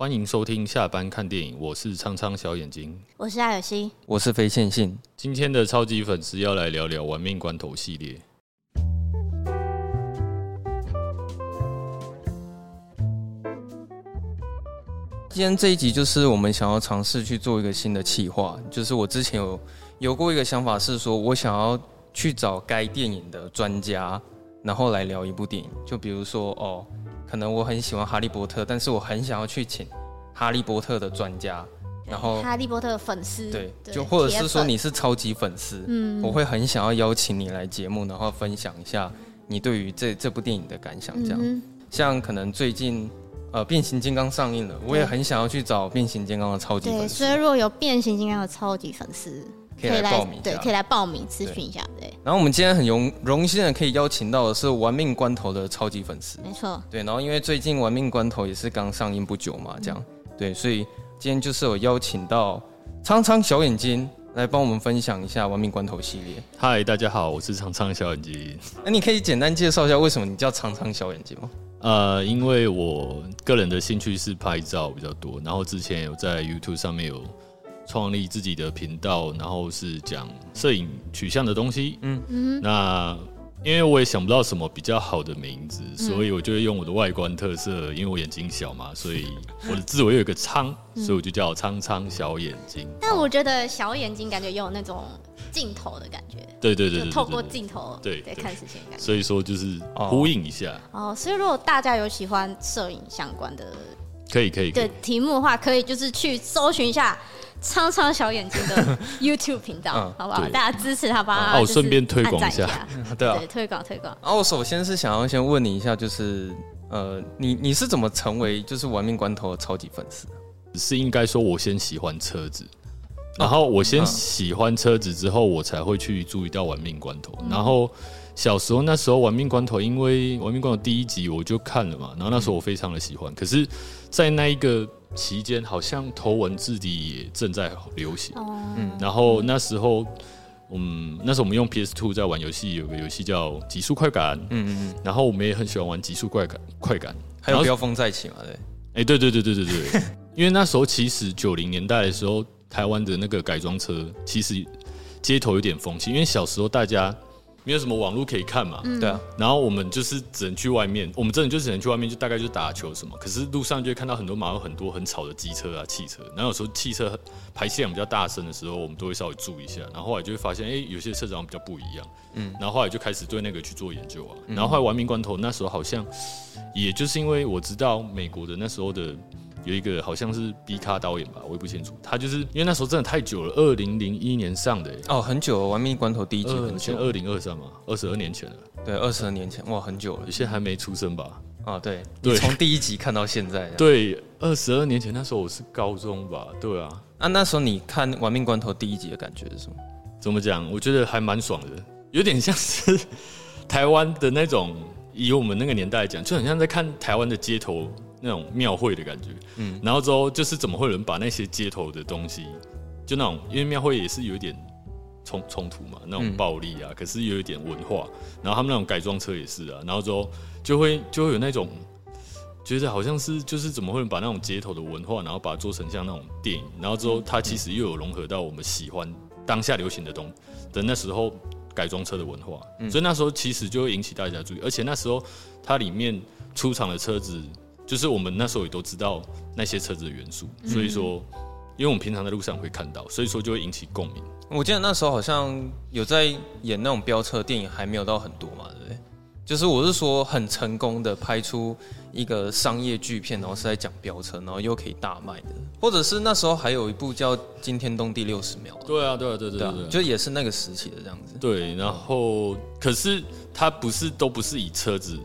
欢迎收听下班看电影，我是苍苍小眼睛，我是艾尔西，我是非线性。今天的超级粉丝要来聊聊《玩命关头》系列。今天这一集就是我们想要尝试去做一个新的企划，就是我之前有有过一个想法，是说我想要去找该电影的专家，然后来聊一部电影。就比如说哦。可能我很喜欢哈利波特，但是我很想要去请哈利波特的专家，然后哈利波特的粉丝，对，就或者是说你是超级粉丝，嗯，我会很想要邀请你来节目，然后分享一下你对于这这部电影的感想，这样。嗯、像可能最近呃变形金刚上映了，我也很想要去找变形金刚的超级粉丝。所以如果有变形金刚的超级粉丝。可以来报名，对，可以来报名咨询一下，对。然后我们今天很荣荣幸的可以邀请到的是《玩命关头》的超级粉丝，没错，对。然后因为最近《玩命关头》也是刚上映不久嘛，这样，对，所以今天就是有邀请到苍苍小眼睛来帮我们分享一下《玩命关头》系列。嗨，大家好，我是苍苍小眼睛。那你可以简单介绍一下为什么你叫苍苍小眼睛吗？呃，因为我个人的兴趣是拍照比较多，然后之前有在 YouTube 上面有。创立自己的频道，然后是讲摄影取向的东西。嗯嗯，那因为我也想不到什么比较好的名字，嗯、所以我就会用我的外观特色，因为我眼睛小嘛，所以我的字尾有一个苍，嗯、所以我就叫苍苍小眼睛。但我觉得小眼睛感觉有那种镜头的感觉。对对对，对，透过镜头对对看事情的感觉。所以说就是呼应一下。哦，所以如果大家有喜欢摄影相关的，可以可以的题目的话，可以就是去搜寻一下。苍苍小眼睛的 YouTube 频道，嗯、好不好？对大家支持他吧。哦，顺便推广一下，对啊，对，推广推广。然后我首先是想要先问你一下，就是呃，你你是怎么成为就是玩命关头的超级粉丝？是应该说，我先喜欢车子，然后我先喜欢车子之后，我才会去注意到玩命关头。嗯、然后小时候那时候玩命关头，因为玩命关头第一集我就看了嘛，然后那时候我非常的喜欢。嗯、可是，在那一个。期间好像头文字 D 也正在流行，嗯，然后那时候，嗯，那时候我们用 PS Two 在玩游戏，有个游戏叫《极速快感》，嗯嗯嗯，然后我们也很喜欢玩《极速快感》，快感，还有《飙风再起》嘛，对，哎，对对对对对对，因为那时候其实九零年代的时候，台湾的那个改装车其实街头有点风气，因为小时候大家。没有什么网络可以看嘛，对啊，然后我们就是只能去外面，我们真的就只能去外面，就大概就打球什么。可是路上就会看到很多马路，很多很吵的机车啊、汽车。然后有时候汽车排气量比较大声的时候，我们都会稍微注意一下。然后后来就会发现，哎，有些车长比较不一样。嗯，然后后来就开始对那个去做研究啊。然后后来玩命关头那时候好像，也就是因为我知道美国的那时候的。有一个好像是 B 咖导演吧，我也不清楚。他就是因为那时候真的太久了，二零零一年上的哦，很久了，《玩命关头》第一集很久，二零二三嘛，二十二年前了。对，二十二年前，哇，很久了。你现在还没出生吧？啊、哦，对，对，从第一集看到现在。对，二十二年前那时候我是高中吧？对啊。那、啊、那时候你看《玩命关头》第一集的感觉是什么？怎么讲？我觉得还蛮爽的，有点像是 台湾的那种，以我们那个年代来讲，就很像在看台湾的街头。那种庙会的感觉，嗯，然后之后就是怎么会有人把那些街头的东西，就那种，因为庙会也是有一点冲冲突嘛，那种暴力啊，嗯、可是有一点文化，然后他们那种改装车也是啊，然后之后就会就会有那种觉得好像是就是怎么会把那种街头的文化，然后把它做成像那种电影，然后之后它其实又有融合到我们喜欢当下流行的东的那时候改装车的文化，嗯、所以那时候其实就会引起大家注意，而且那时候它里面出厂的车子。就是我们那时候也都知道那些车子的元素，所以说，因为我们平常在路上会看到，所以说就会引起共鸣。我记得那时候好像有在演那种飙车电影，还没有到很多嘛，对不对？就是我是说很成功的拍出一个商业巨片，然后是在讲飙车，然后又可以大卖的，或者是那时候还有一部叫《惊天动地六十秒》。对啊，对啊，对对对，就也是那个时期的这样子。对，然后可是它不是都不是以车子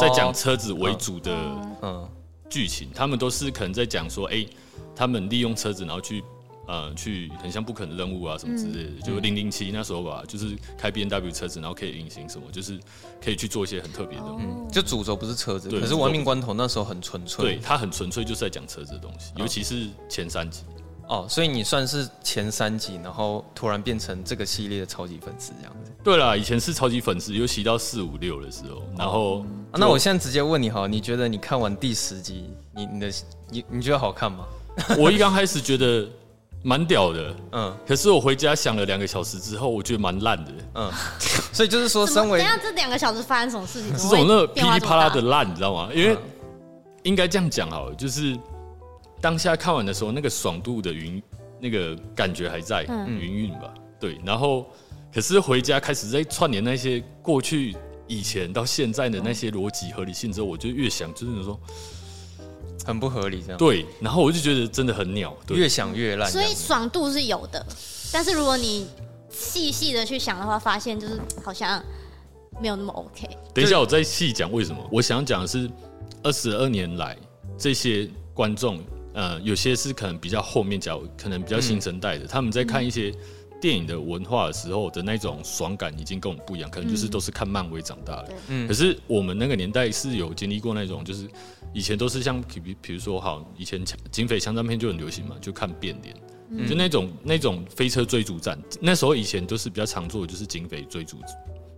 在讲车子为主的嗯剧情，他们都是可能在讲说，哎，他们利用车子然后去。呃，去很像不可能任务啊什么之类的，嗯、就零零七那时候吧，就是开 B N W 车子，然后可以隐形什么，就是可以去做一些很特别的。嗯，就主轴不是车子，可是亡命关头那时候很纯粹。对，它很纯粹，就是在讲车子的东西，尤其是前三集。哦，所以你算是前三集，然后突然变成这个系列的超级粉丝这样子。对啦，以前是超级粉丝，尤其到四五六的时候，然后、哦啊、那我现在直接问你哈，你觉得你看完第十集，你你的你你觉得好看吗？我一刚开始觉得。蛮屌的，嗯，可是我回家想了两个小时之后，我觉得蛮烂的，嗯，所以就是说，身为等下这两个小时发生什么事情？这种那噼里啪啦的烂，你知道吗？因为应该这样讲好了，就是当下看完的时候，那个爽度的云，那个感觉还在，嗯，云云吧，对。然后，可是回家开始在串联那些过去、以前到现在的那些逻辑合理性之后，我就越想，就是说。很不合理，这样对，然后我就觉得真的很鸟，越想越烂。所以爽度是有的，但是如果你细细的去想的话，发现就是好像没有那么 OK。等一下，我再细讲为什么。我想讲的是，二十二年来这些观众，呃，有些是可能比较后面讲，可能比较新生代的，嗯、他们在看一些电影的文化的时候的那种爽感，已经跟我们不一样，可能就是都是看漫威长大的。嗯，可是我们那个年代是有经历过那种，就是。以前都是像比比如说，好，以前警匪枪战片就很流行嘛，就看变脸，嗯、就那种那种飞车追逐战，那时候以前都是比较常做的，就是警匪追逐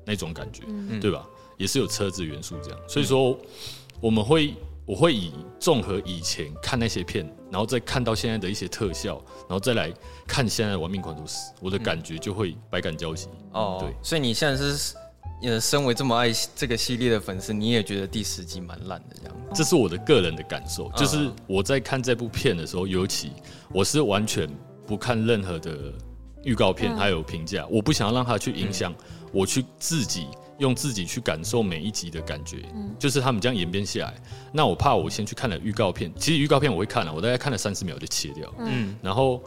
那种感觉，嗯、对吧？也是有车子元素这样，所以说我们会我会以综合以前看那些片，然后再看到现在的一些特效，然后再来看现在的玩命狂徒四，我的感觉就会百感交集。哦，对，所以你现在是。也身为这么爱这个系列的粉丝，你也觉得第十集蛮烂的这样？这是我的个人的感受，就是我在看这部片的时候，尤其我是完全不看任何的预告片还有评价，我不想要让它去影响我去自己用自己去感受每一集的感觉。就是他们这样演变下来，那我怕我先去看了预告片，其实预告片我会看了，我大概看了三十秒就切掉。嗯，然后。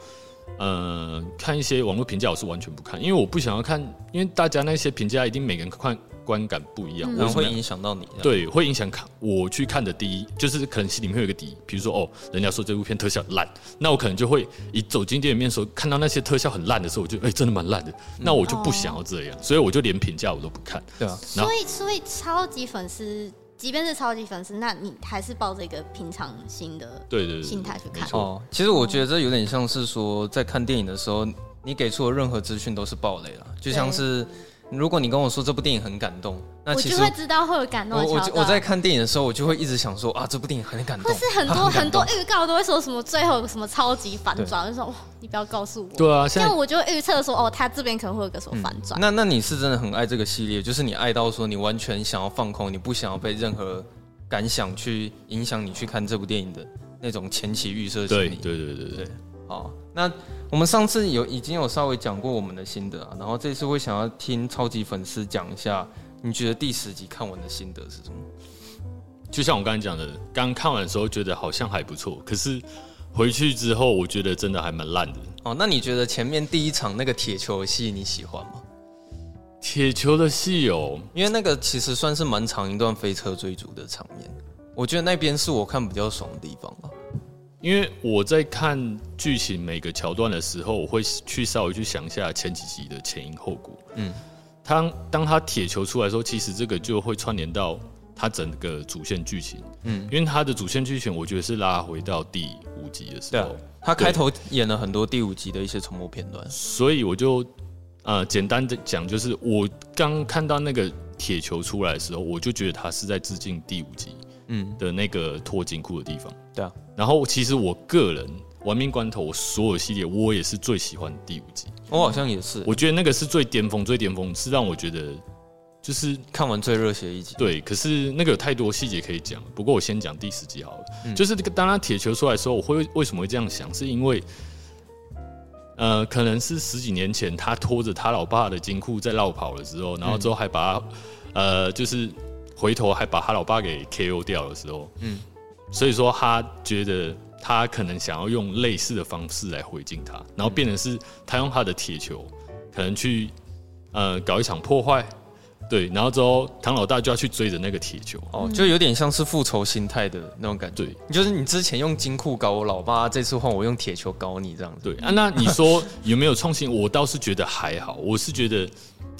呃，看一些网络评价，我是完全不看，因为我不想要看，因为大家那些评价一定每个人看观感不一样，然后会影响到你。对，会影响看我去看的第一，就是可能心里面会有个底，比如说哦，人家说这部片特效烂，那我可能就会一走进电影院的时候，看到那些特效很烂的时候，我就哎、欸，真的蛮烂的，那我就不想要这样，所以我就连评价我都不看。对啊，所以所以超级粉丝。即便是超级粉丝，那你还是抱着一个平常心的对对心态去看哦。其实我觉得这有点像是说，在看电影的时候，你给出的任何资讯都是暴雷了，就像是。如果你跟我说这部电影很感动，那其实我就会知道会有感动的。我我我在看电影的时候，我就会一直想说啊，这部电影很感动。或是很多很，很多预告都会说什么最后有什么超级反转，对就说哇，你不要告诉我。对啊，现在我就预测说哦，他这边可能会有个什么反转。嗯。那那你是真的很爱这个系列，就是你爱到说你完全想要放空，你不想要被任何感想去影响你去看这部电影的那种前期预设。对对对对对，对。好，那我们上次有已经有稍微讲过我们的心得啊，然后这次会想要听超级粉丝讲一下，你觉得第十集看完的心得是什么？就像我刚才讲的，刚看完的时候觉得好像还不错，可是回去之后我觉得真的还蛮烂的。哦，那你觉得前面第一场那个铁球戏你喜欢吗？铁球的戏哦，因为那个其实算是蛮长一段飞车追逐的场面，我觉得那边是我看比较爽的地方啊。因为我在看剧情每个桥段的时候，我会去稍微去想一下前几集的前因后果。嗯，当当他铁球出来的时候，其实这个就会串联到他整个主线剧情。嗯，因为他的主线剧情，我觉得是拉回到第五集的时候。他开头演了很多第五集的一些重播片段，所以我就呃简单的讲，就是我刚看到那个铁球出来的时候，我就觉得他是在致敬第五集。嗯的那个脱金库的地方，对啊。然后其实我个人玩命关头，我所有系列我也是最喜欢第五集。我好像也是，我觉得那个是最巅峰，最巅峰是让我觉得就是看完最热血一集。对，可是那个有太多细节可以讲。不过我先讲第十集好了。嗯、就是这个当他铁球出来的时候，我会为什么会这样想？是因为呃，可能是十几年前他拖着他老爸的金库在绕跑的时候，然后之后还把他。呃，就是回头还把他老爸给 KO 掉的时候，嗯，所以说他觉得他可能想要用类似的方式来回敬他，然后变成是他用他的铁球可能去呃搞一场破坏。对，然后之后唐老大就要去追着那个铁球，哦，就有点像是复仇心态的那种感觉。对，就是你之前用金库搞我老爸，这次换我用铁球搞你这样子。对啊，那你说有没有创新？我倒是觉得还好，我是觉得，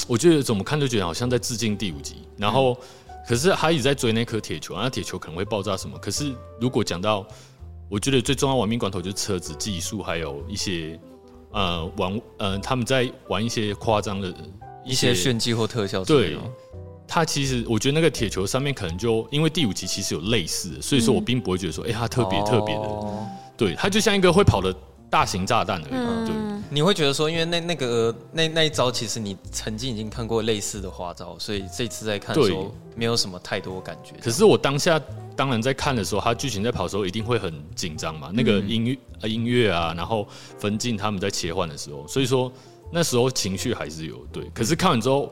我觉得怎么看都觉得好像在致敬第五集。然后，可是他一直在追那颗铁球，那铁球可能会爆炸什么？可是如果讲到，我觉得最重要玩命关头就是车子技术，还有一些呃玩呃他们在玩一些夸张的。一些炫技或特效，对，他其实我觉得那个铁球上面可能就因为第五集其实有类似的，所以说我并不会觉得说，哎、欸，它特别特别的，哦、对，他就像一个会跑的大型炸弹而已。嗯、对，你会觉得说，因为那那个那那一招其实你曾经已经看过类似的花招，所以这次在看的时候没有什么太多感觉。可是我当下当然在看的时候，它剧情在跑的时候一定会很紧张嘛，那个音乐、嗯、音乐啊，然后分镜他们在切换的时候，所以说。那时候情绪还是有对，可是看完之后，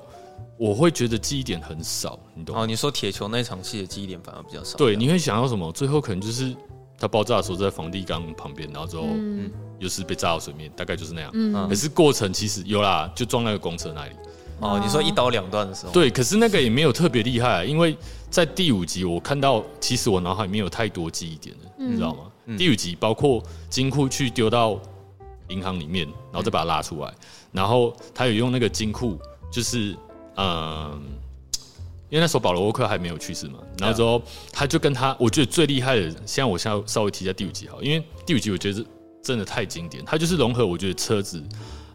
我会觉得记忆点很少，你懂吗？哦，你说铁球那场戏的记忆点反而比较少。对，你会想到什么？最后可能就是它爆炸的时候在房地缸旁边，然后之后嗯，又是被炸到水面，大概就是那样。嗯，可是过程其实有啦，就撞那个公车那里。哦，你说一刀两断的时候。对，可是那个也没有特别厉害，因为在第五集我看到，其实我脑海里面有太多记忆点了，你知道吗？嗯，第五集包括金库去丢到银行里面，然后再把它拉出来。然后他有用那个金库，就是嗯，因为那时候保罗沃克还没有去世嘛。然后之后他就跟他，我觉得最厉害的，现在我现在稍微提一下第五集哈，因为第五集我觉得是真的太经典，它就是融合我觉得车子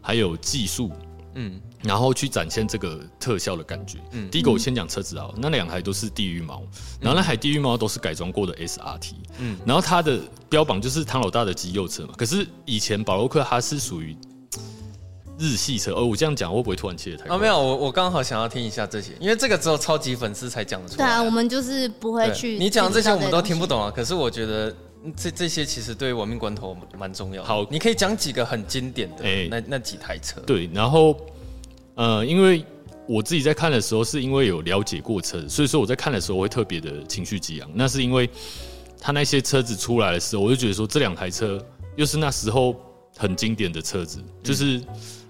还有技术，嗯，然后去展现这个特效的感觉。嗯，第一个我先讲车子啊，那两台都是地狱猫，然后那台地狱猫都是改装过的 SRT，嗯，然后它的标榜就是唐老大的肌肉车嘛，可是以前保罗沃克它是属于。日系车，哦，我这样讲会不会突然切的太快？哦，没有，我我刚好想要听一下这些，因为这个只有超级粉丝才讲得出来。对啊，我们就是不会去。你讲这些我们都听不懂啊，可是我觉得这这些其实对亡命关头蛮重要的。好，你可以讲几个很经典的，欸、那那几台车。对，然后呃，因为我自己在看的时候，是因为有了解过车，所以说我在看的时候会特别的情绪激昂。那是因为他那些车子出来的时候，我就觉得说这两台车又是那时候很经典的车子，就是。嗯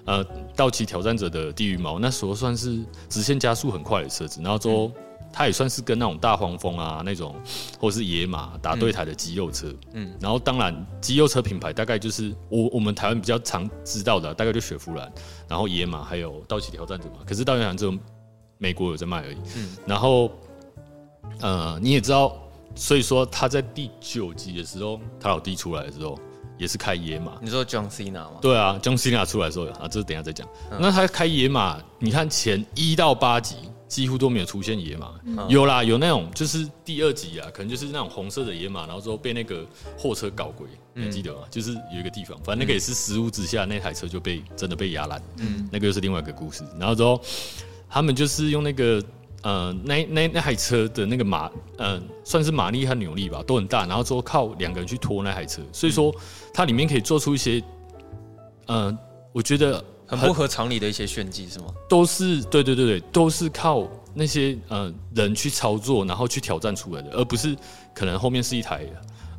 呃，道奇挑战者的地狱猫那时候算是直线加速很快的车子，然后之后它也算是跟那种大黄蜂啊那种，或是野马打对台的肌肉车，嗯，然后当然肌肉车品牌大概就是我我们台湾比较常知道的，大概就雪佛兰，然后野马还有道奇挑战者嘛，可是道奇挑战者美国有在卖而已，嗯，然后呃你也知道，所以说他在第九集的时候，他老弟出来的时候。也是开野马，你说 John Cena 吗？对啊，John Cena 出来的时候啊，这是等一下再讲。嗯、那他开野马，你看前一到八集几乎都没有出现野马，嗯、有啦，有那种就是第二集啊，可能就是那种红色的野马，然后之后被那个货车搞鬼，你记得吗？嗯、就是有一个地方，反正那个也是失误之下，那台车就被真的被压烂，嗯，那个又是另外一个故事。然后之后他们就是用那个。呃，那那那台车的那个马，嗯、呃，算是马力和扭力吧，都很大。然后之后靠两个人去拖那台车，所以说它里面可以做出一些，嗯、呃，我觉得很，很不合常理的一些炫技，是吗？都是对对对对，都是靠那些呃人去操作，然后去挑战出来的，而不是可能后面是一台，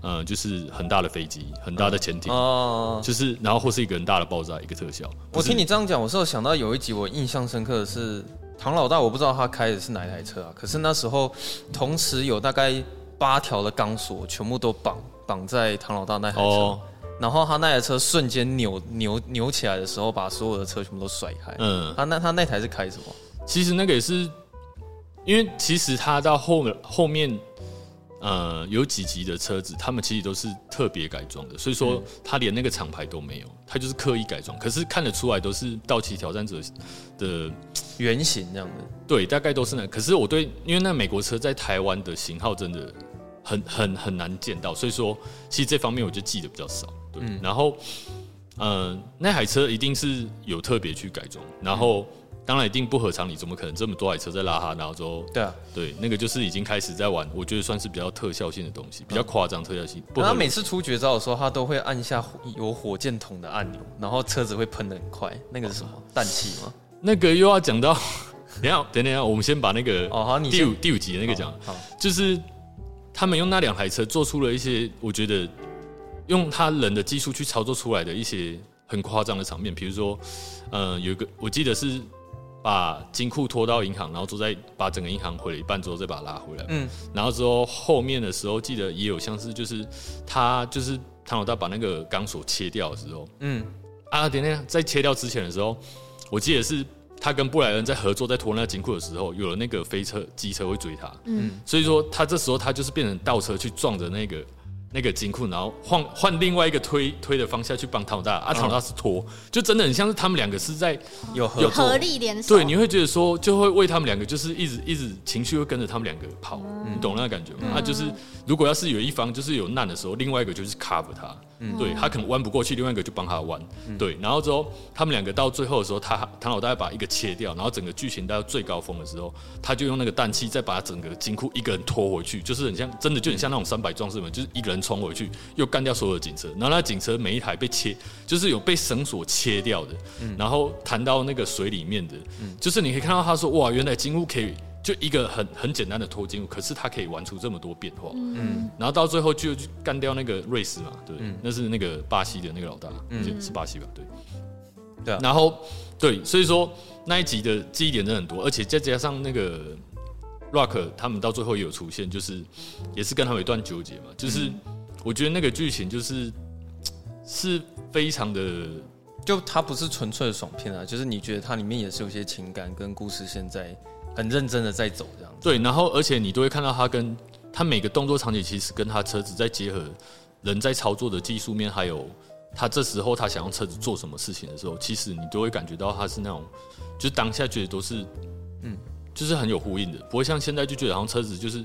呃，就是很大的飞机、很大的潜艇，哦、嗯，就是然后或是一个很大的爆炸，一个特效。我听你这样讲，我是有想到有一集我印象深刻的是。唐老大，我不知道他开的是哪一台车啊？可是那时候，同时有大概八条的钢索全部都绑绑在唐老大那台车，哦、然后他那台车瞬间扭扭扭起来的时候，把所有的车全部都甩开。嗯，他那他那台是开什么？其实那个也是，因为其实他到后面后面。呃，有几级的车子，他们其实都是特别改装的，所以说他连那个厂牌都没有，他就是刻意改装。可是看得出来都是道奇挑战者的原型这样的。对，大概都是那。可是我对，因为那美国车在台湾的型号真的很很很难见到，所以说其实这方面我就记得比较少。对，嗯、然后，呃，那台车一定是有特别去改装，然后。当然一定不合常理，怎么可能这么多台车在拉哈？然后之后，对啊，对，那个就是已经开始在玩，我觉得算是比较特效性的东西，比较夸张特效性。不他每次出绝招的时候，他都会按下有火箭筒的按钮，然后车子会喷的很快。那个是什么？氮气吗？那个又要讲到 等下，等等，我们先把那个哦好，你第五第五集的那个讲，好，就是他们用那两台车做出了一些，我觉得用他人的技术去操作出来的一些很夸张的场面，比如说，呃，有一个我记得是把金库拖到银行，然后之后再把整个银行毁了一半之后再把它拉回来，嗯，然后之后后面的时候记得也有像是就是他就是唐老大把那个钢索切掉的时候，嗯，啊，等等，在切掉之前的时候，我记得是。他跟布莱恩在合作，在拖那个金库的时候，有了那个飞车、机车会追他，嗯，所以说他这时候他就是变成倒车去撞着那个。那个金库，然后换换另外一个推推的方向去帮唐老大，啊，唐老大是拖，就真的很像是他们两个是在有合有合力联手，对，你会觉得说就会为他们两个就是一直一直情绪会跟着他们两个跑，嗯、你懂那个感觉吗？啊、就是如果要是有一方就是有难的时候，另外一个就是 cover 他，嗯、对他可能弯不过去，另外一个就帮他弯，嗯、对，然后之后他们两个到最后的时候，他唐老大把一个切掉，然后整个剧情到最高峰的时候，他就用那个氮气再把整个金库一个人拖回去，就是很像真的就很像那种三百壮士们，就是一个人。冲回去，又干掉所有的警车，然后那警车每一台被切，就是有被绳索切掉的，嗯、然后弹到那个水里面的，嗯、就是你可以看到他说，哇，原来金乌可以就一个很很简单的脱金库，可是他可以玩出这么多变化，嗯，然后到最后就干掉那个瑞斯嘛，对，嗯、那是那个巴西的那个老大，嗯，是巴西吧，对，对啊，然后对，所以说那一集的记忆点真的很多，而且再加上那个。Rock 他们到最后也有出现，就是也是跟他们有一段纠结嘛。就是我觉得那个剧情就是是非常的，就它不是纯粹的爽片啊，就是你觉得它里面也是有些情感跟故事，现在很认真的在走这样子。对，然后而且你都会看到他跟他每个动作场景，其实跟他车子在结合，人在操作的技术面，还有他这时候他想用车子做什么事情的时候，其实你都会感觉到他是那种，就当下觉得都是嗯。就是很有呼应的，不会像现在就觉得好像车子就是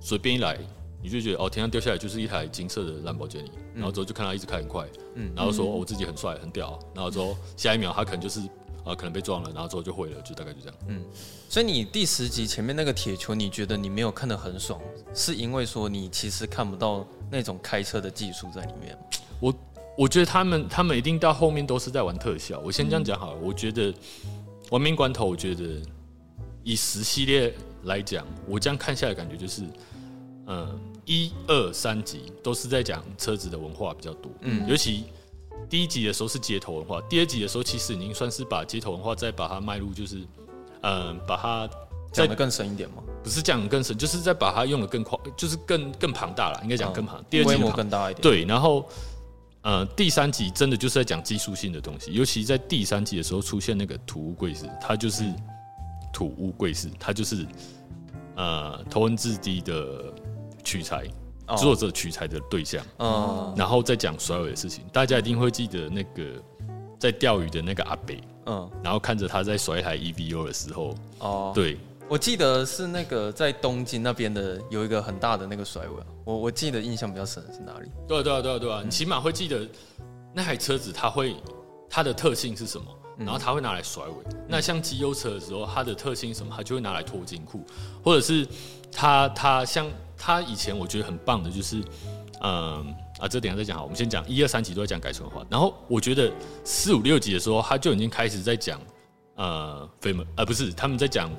随便一来，你就觉得哦，天上掉下来就是一台金色的兰博基尼，然后之后就看他一直开很快，嗯，然后说我自己很帅很屌，然后之后下一秒他可能就是啊可能被撞了，然后之后就毁了，就大概就这样。嗯，所以你第十集前面那个铁球，你觉得你没有看得很爽，是因为说你其实看不到那种开车的技术在里面？我我觉得他们他们一定到后面都是在玩特效。我先这样讲好了，我觉得玩命关头，我觉得。以十系列来讲，我这样看下来感觉就是，嗯，一二三集都是在讲车子的文化比较多，嗯，尤其第一集的时候是街头文化，第二集的时候其实已经算是把街头文化再把它迈入，就是，嗯，把它讲的更深一点吗？不是讲得更深，就是在把它用的更宽，就是更更庞大了，应该讲更庞，第二集规模更大一点，对，然后，嗯，第三集真的就是在讲技术性的东西，尤其在第三集的时候出现那个土屋贵司，它就是。土屋贵士，他就是呃头文字 D 的取材作者取材的对象，嗯，然后再讲甩尾的事情，大家一定会记得那个在钓鱼的那个阿北，嗯，然后看着他在甩一台 EVO 的时候，哦，对，我记得是那个在东京那边的有一个很大的那个甩尾，我我记得印象比较深的是哪里？对啊对啊对啊对啊，你起码会记得那台车子它会它的特性是什么？然后他会拿来甩尾，那像机油车的时候，它的特性什么，他就会拿来拖金库，或者是他他像他以前我觉得很棒的就是，嗯啊，这等下再讲好，我们先讲一二三集都在讲改纯化，然后我觉得四五六集的时候，他就已经开始在讲呃 family，呃不是他们在讲，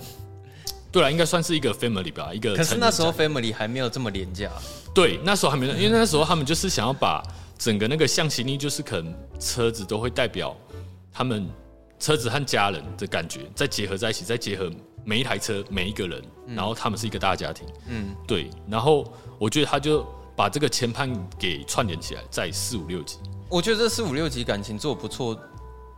对了，应该算是一个 family 吧，一个。可是那时候 family 还没有这么廉价。对，那时候还没有，因为那时候他们就是想要把整个那个向心力，就是可能车子都会代表他们。车子和家人的感觉再结合在一起，再结合每一台车每一个人，然后他们是一个大家庭。嗯，对。然后我觉得他就把这个前判给串联起来，在四五六集。我觉得这四五六集感情做不错，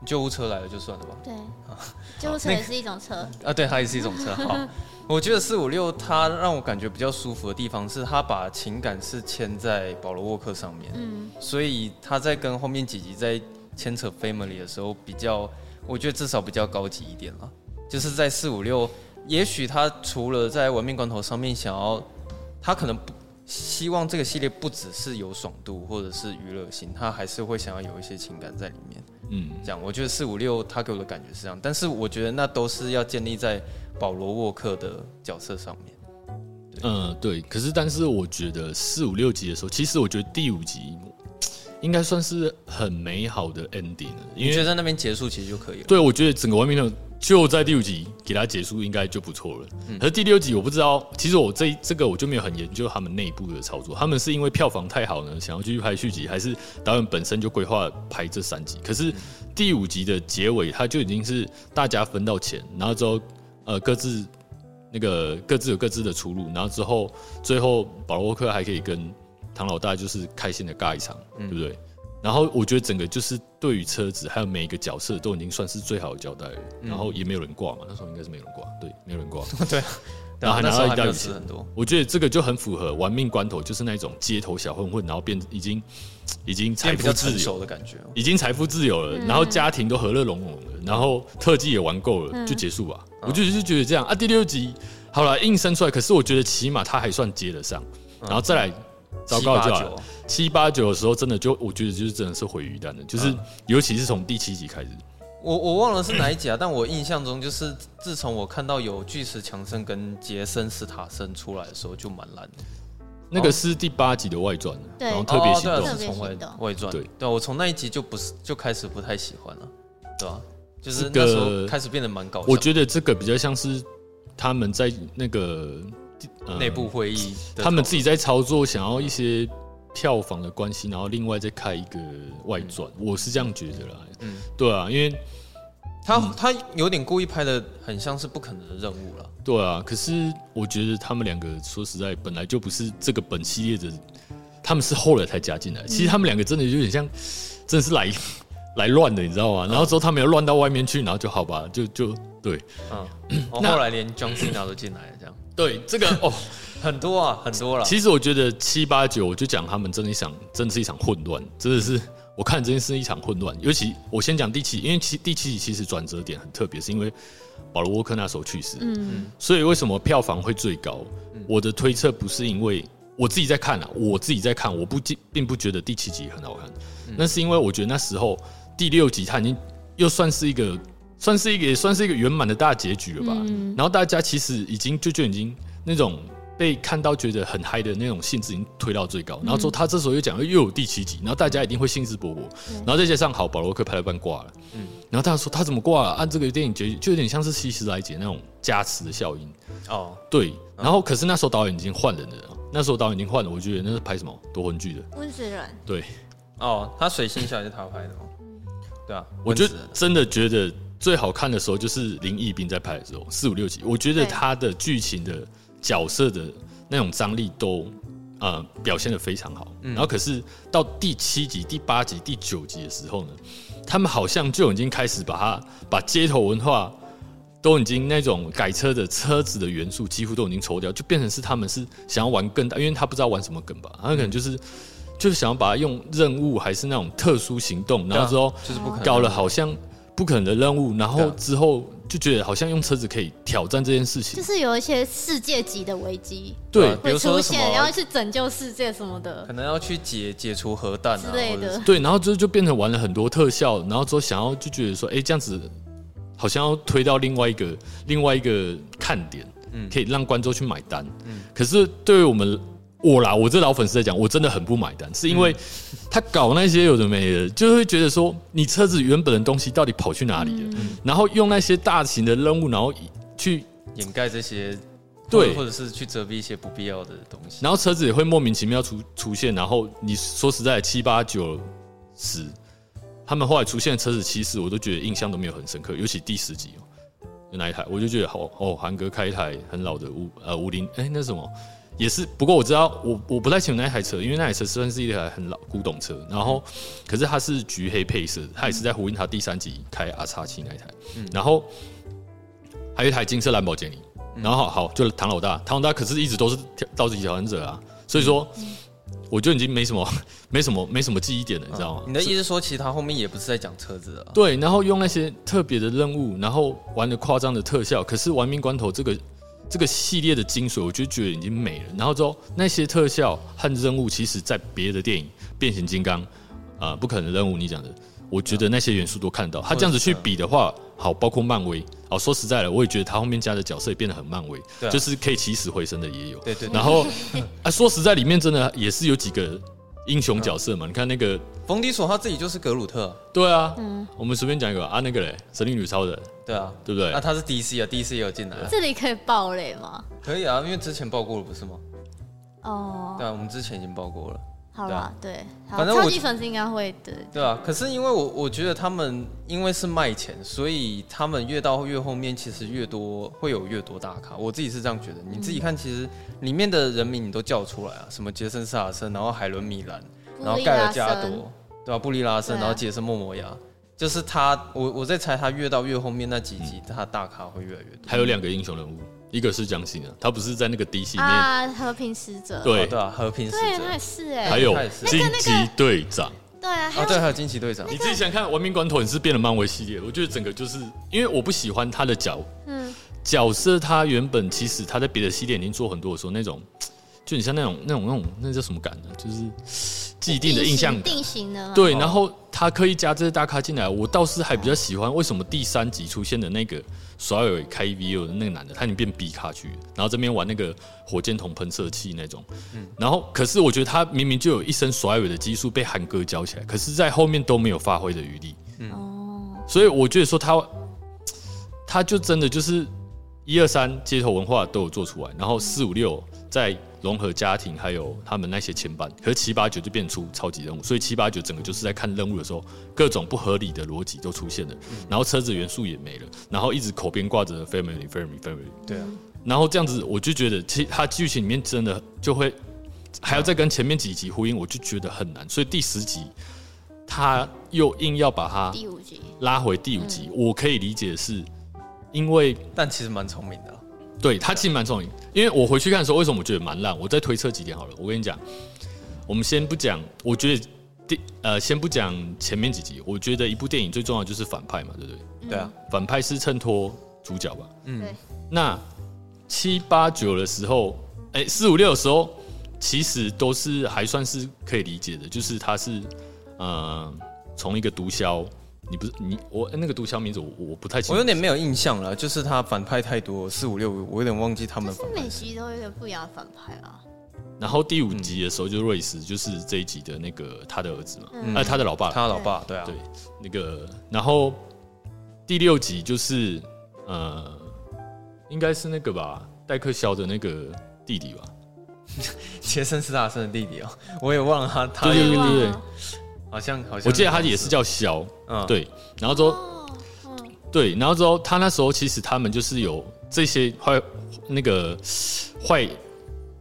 救护车来了就算了吧。对，救护车也是一种车啊，对，它也是一种车。好，我觉得四五六它让我感觉比较舒服的地方是，它把情感是牵在保罗沃克上面。嗯，所以他在跟后面几集在牵扯 family 的时候比较。我觉得至少比较高级一点了，就是在四五六，也许他除了在文明关头上面想要，他可能不希望这个系列不只是有爽度或者是娱乐性，他还是会想要有一些情感在里面。嗯，这样我觉得四五六他给我的感觉是这样，但是我觉得那都是要建立在保罗沃克的角色上面。嗯，对。可是，但是我觉得四五六集的时候，其实我觉得第五集。应该算是很美好的 ending 了，因为觉得在那边结束其实就可以了。对，我觉得整个玩命关头就在第五集给他结束，应该就不错了。可是第六集我不知道，其实我这这个我就没有很研究他们内部的操作。他们是因为票房太好呢，想要继续拍续集，还是导演本身就规划拍这三集？可是第五集的结尾，他就已经是大家分到钱，然后之后呃各自那个各自有各自的出路，然后之后最后保罗沃克还可以跟唐老大就是开心的尬一场，对不对？然后我觉得整个就是对于车子还有每一个角色都已经算是最好的交代了，嗯、然后也没有人挂嘛，那时候应该是没有人挂，对，没有人挂，对，然后还拿到一大笔钱很多，我觉得这个就很符合玩命关头，就是那种街头小混混，然后变已经已经财富自由的感觉，已经财富自由了，然后家庭都和乐融融了，然后特技也玩够了，就结束吧。嗯、我就就觉得这样。啊，第六集好了硬生出来，可是我觉得起码他还算接得上，然后再来。糟糕就好，七八九。的时候真的就我觉得就是真的是毁于一旦的，就是尤其是从第七集开始，我我忘了是哪一集啊，但我印象中就是自从我看到有巨石强森跟杰森斯塔森出来的时候就蛮烂的，那个是第八集的外传，对，然后特别行动是从外外传，对。对，我从那一集就不是就开始不太喜欢了，对吧？就是那时候开始变得蛮搞笑，我觉得这个比较像是他们在那个。内部会议，他们自己在操作，想要一些票房的关系，然后另外再开一个外传，我是这样觉得啦。嗯，对啊，因为他他有点故意拍的很像是不可能的任务了。对啊，可是我觉得他们两个说实在，本来就不是这个本系列的，他们是后来才加进来。其实他们两个真的有点像，真的是来 来乱的，你知道吗？然后之后他们又乱到外面去，然后就好吧，就就对。嗯，后来连 John Cena 都进来了，这样。对这个 哦，很多啊，很多了。其实我觉得七八九，我就讲他们真的一场，真的是一场混乱，真的是我看这件事一场混乱。尤其我先讲第七，因为其第七集其实转折点很特别，是因为保罗沃克那时候去世，嗯，所以为什么票房会最高？我的推测不是因为我自己在看啊，我自己在看，我不并不觉得第七集很好看，那是因为我觉得那时候第六集他已经又算是一个。算是一个也算是一个圆满的大结局了吧。然后大家其实已经就就已经那种被看到觉得很嗨的那种兴致已经推到最高。然后说他这时候又讲又有第七集，然后大家一定会兴致勃勃。然后再加上好，保罗克拍了半挂了。嗯然后大家说他怎么挂了？按这个电影结局就有点像是希斯莱杰那种加持的效应。哦，对。然后可是那时候导演已经换人了，那时候导演已经换了。我觉得那是拍什么夺魂剧的温子仁。对。哦，他水星小是他拍的吗？对啊，我就真的觉得。最好看的时候就是林义斌在拍的时候，四五六集，我觉得他的剧情的角色的那种张力都呃表现的非常好。然后可是到第七集、第八集、第九集的时候呢，他们好像就已经开始把他把街头文化都已经那种改车的车子的元素几乎都已经抽掉，就变成是他们是想要玩更大，因为他不知道玩什么梗吧，他可能就是就是想要把它用任务还是那种特殊行动，然后之后就是搞了好像。不可能的任务，然后之后就觉得好像用车子可以挑战这件事情，就是有一些世界级的危机，对，会出现，然后去拯救世界什么的，可能要去解解除核弹之类的，对，然后就就变成玩了很多特效，然后之后想要就觉得说，哎，这样子好像要推到另外一个另外一个看点，嗯，可以让观众去买单，嗯，可是对于我们。我啦，我这老粉丝在讲，我真的很不买单，是因为他搞那些有的没的，就会觉得说，你车子原本的东西到底跑去哪里了？然后用那些大型的任务，然后去掩盖这些，对，或者是去遮蔽一些不必要的东西。然后车子也会莫名其妙出出现，然后你说实在七八九十，他们后来出现的车子，其实我都觉得印象都没有很深刻，尤其第十集哦，有哪一台，我就觉得好哦，韩哥开一台很老的五呃五菱，哎，那什么？也是，不过我知道，我我不太清楚那台车，因为那台车算是一台很老古董车。然后，可是它是橘黑配色，它也是在呼应它第三集开 R 叉七那一台。嗯然后还有一台金色兰博基尼。然后好，好，就唐老大，唐老大可是一直都是道奇挑战者啊。所以说，我就已经没什么、没什么、没什么记忆点了，你知道吗？你的意思说，其实他后面也不是在讲车子啊？对，然后用那些特别的任务，然后玩的夸张的特效，可是玩命关头这个。这个系列的精髓，我就觉得已经没了。然后之后那些特效和任务，其实在别的电影，《变形金刚》啊，《不可能任务》，你讲的，我觉得那些元素都看到。他这样子去比的话，好，包括漫威，哦，说实在的，我也觉得他后面加的角色也变得很漫威，就是可以起死回生的也有。对对。然后啊，说实在，里面真的也是有几个英雄角色嘛。你看那个冯迪索他自己就是格鲁特，对啊，嗯，我们随便讲一个啊，那个嘞，神力女超人，对啊，对不对？那他是 DC 啊，DC 也有进来，这里可以爆雷吗？可以啊，因为之前爆过了，不是吗？哦，对啊，我们之前已经爆过了。好了，对，反正超级粉丝应该会对。对啊，可是因为我我觉得他们因为是卖钱，所以他们越到越后面，其实越多会有越多大咖。我自己是这样觉得。你自己看，其实里面的人名你都叫出来啊，什么杰森·萨尔森，然后海伦·米兰，然后盖尔加朵，对吧？布利拉森，然后杰森·莫摩亚，就是他。我我在猜，他越到越后面那几集，他大咖会越来越多。还有两个英雄人物。一个是江心啊，他不是在那个 DC 里面啊，和平使者，对。对啊，和平使者，对，他也是哎，还有惊奇队长，对啊，对，还有惊奇队长。你自己想看《文明关头》，你是变了漫威系列，我觉得整个就是因为我不喜欢他的角，嗯，角色他原本其实他在别的系列已经做很多的时候，那种就你像那种那种那种那叫什么感呢？就是。既定的印象定型的。对，然后他刻意加这些大咖进来，我倒是还比较喜欢。为什么第三集出现的那个耍尾开 VO 的那个男的，他已经变 B 卡去，然后这边玩那个火箭筒喷射器那种，嗯，然后可是我觉得他明明就有一身甩尾的技术被韩哥教起来，可是在后面都没有发挥的余地，嗯，所以我觉得说他，他就真的就是一二三街头文化都有做出来，然后四五六在。融合家庭，还有他们那些牵绊，可是七八九就变出超级任务，所以七八九整个就是在看任务的时候，各种不合理的逻辑都出现了，然后车子元素也没了，然后一直口边挂着 family family family，对啊，然后这样子我就觉得，其实它剧情里面真的就会还要再跟前面几集呼应，我就觉得很难，所以第十集他又硬要把它第五集。拉回第五集，我可以理解是因为，但其实蛮聪明的。对他其实蛮聪明，因为我回去看的时候，为什么我觉得蛮烂？我再推测几点好了。我跟你讲，我们先不讲，我觉得第呃，先不讲前面几集。我觉得一部电影最重要就是反派嘛，对不对？嗯、对啊，反派是衬托主角吧？嗯，那七八九的时候，哎，四五六的时候，其实都是还算是可以理解的，就是他是呃，从一个毒枭。你不是你我那个毒枭名字我我不太清楚，我有点没有印象了，就是他反派太多，四五六我有点忘记他们。是每集都有点不一样的反派啊。然后第五集的时候就瑞斯，就是这一集的那个他的儿子嘛，哎、嗯，他的老爸，他的老爸，对啊，对，那个然后第六集就是呃，应该是那个吧，戴克肖的那个弟弟吧，杰森斯大森的弟弟哦，我也忘了他，他对对对对，对。好像好像，我记得他也是叫肖，嗯，对，然后之后，对，然后之后他那时候其实他们就是有这些坏那个坏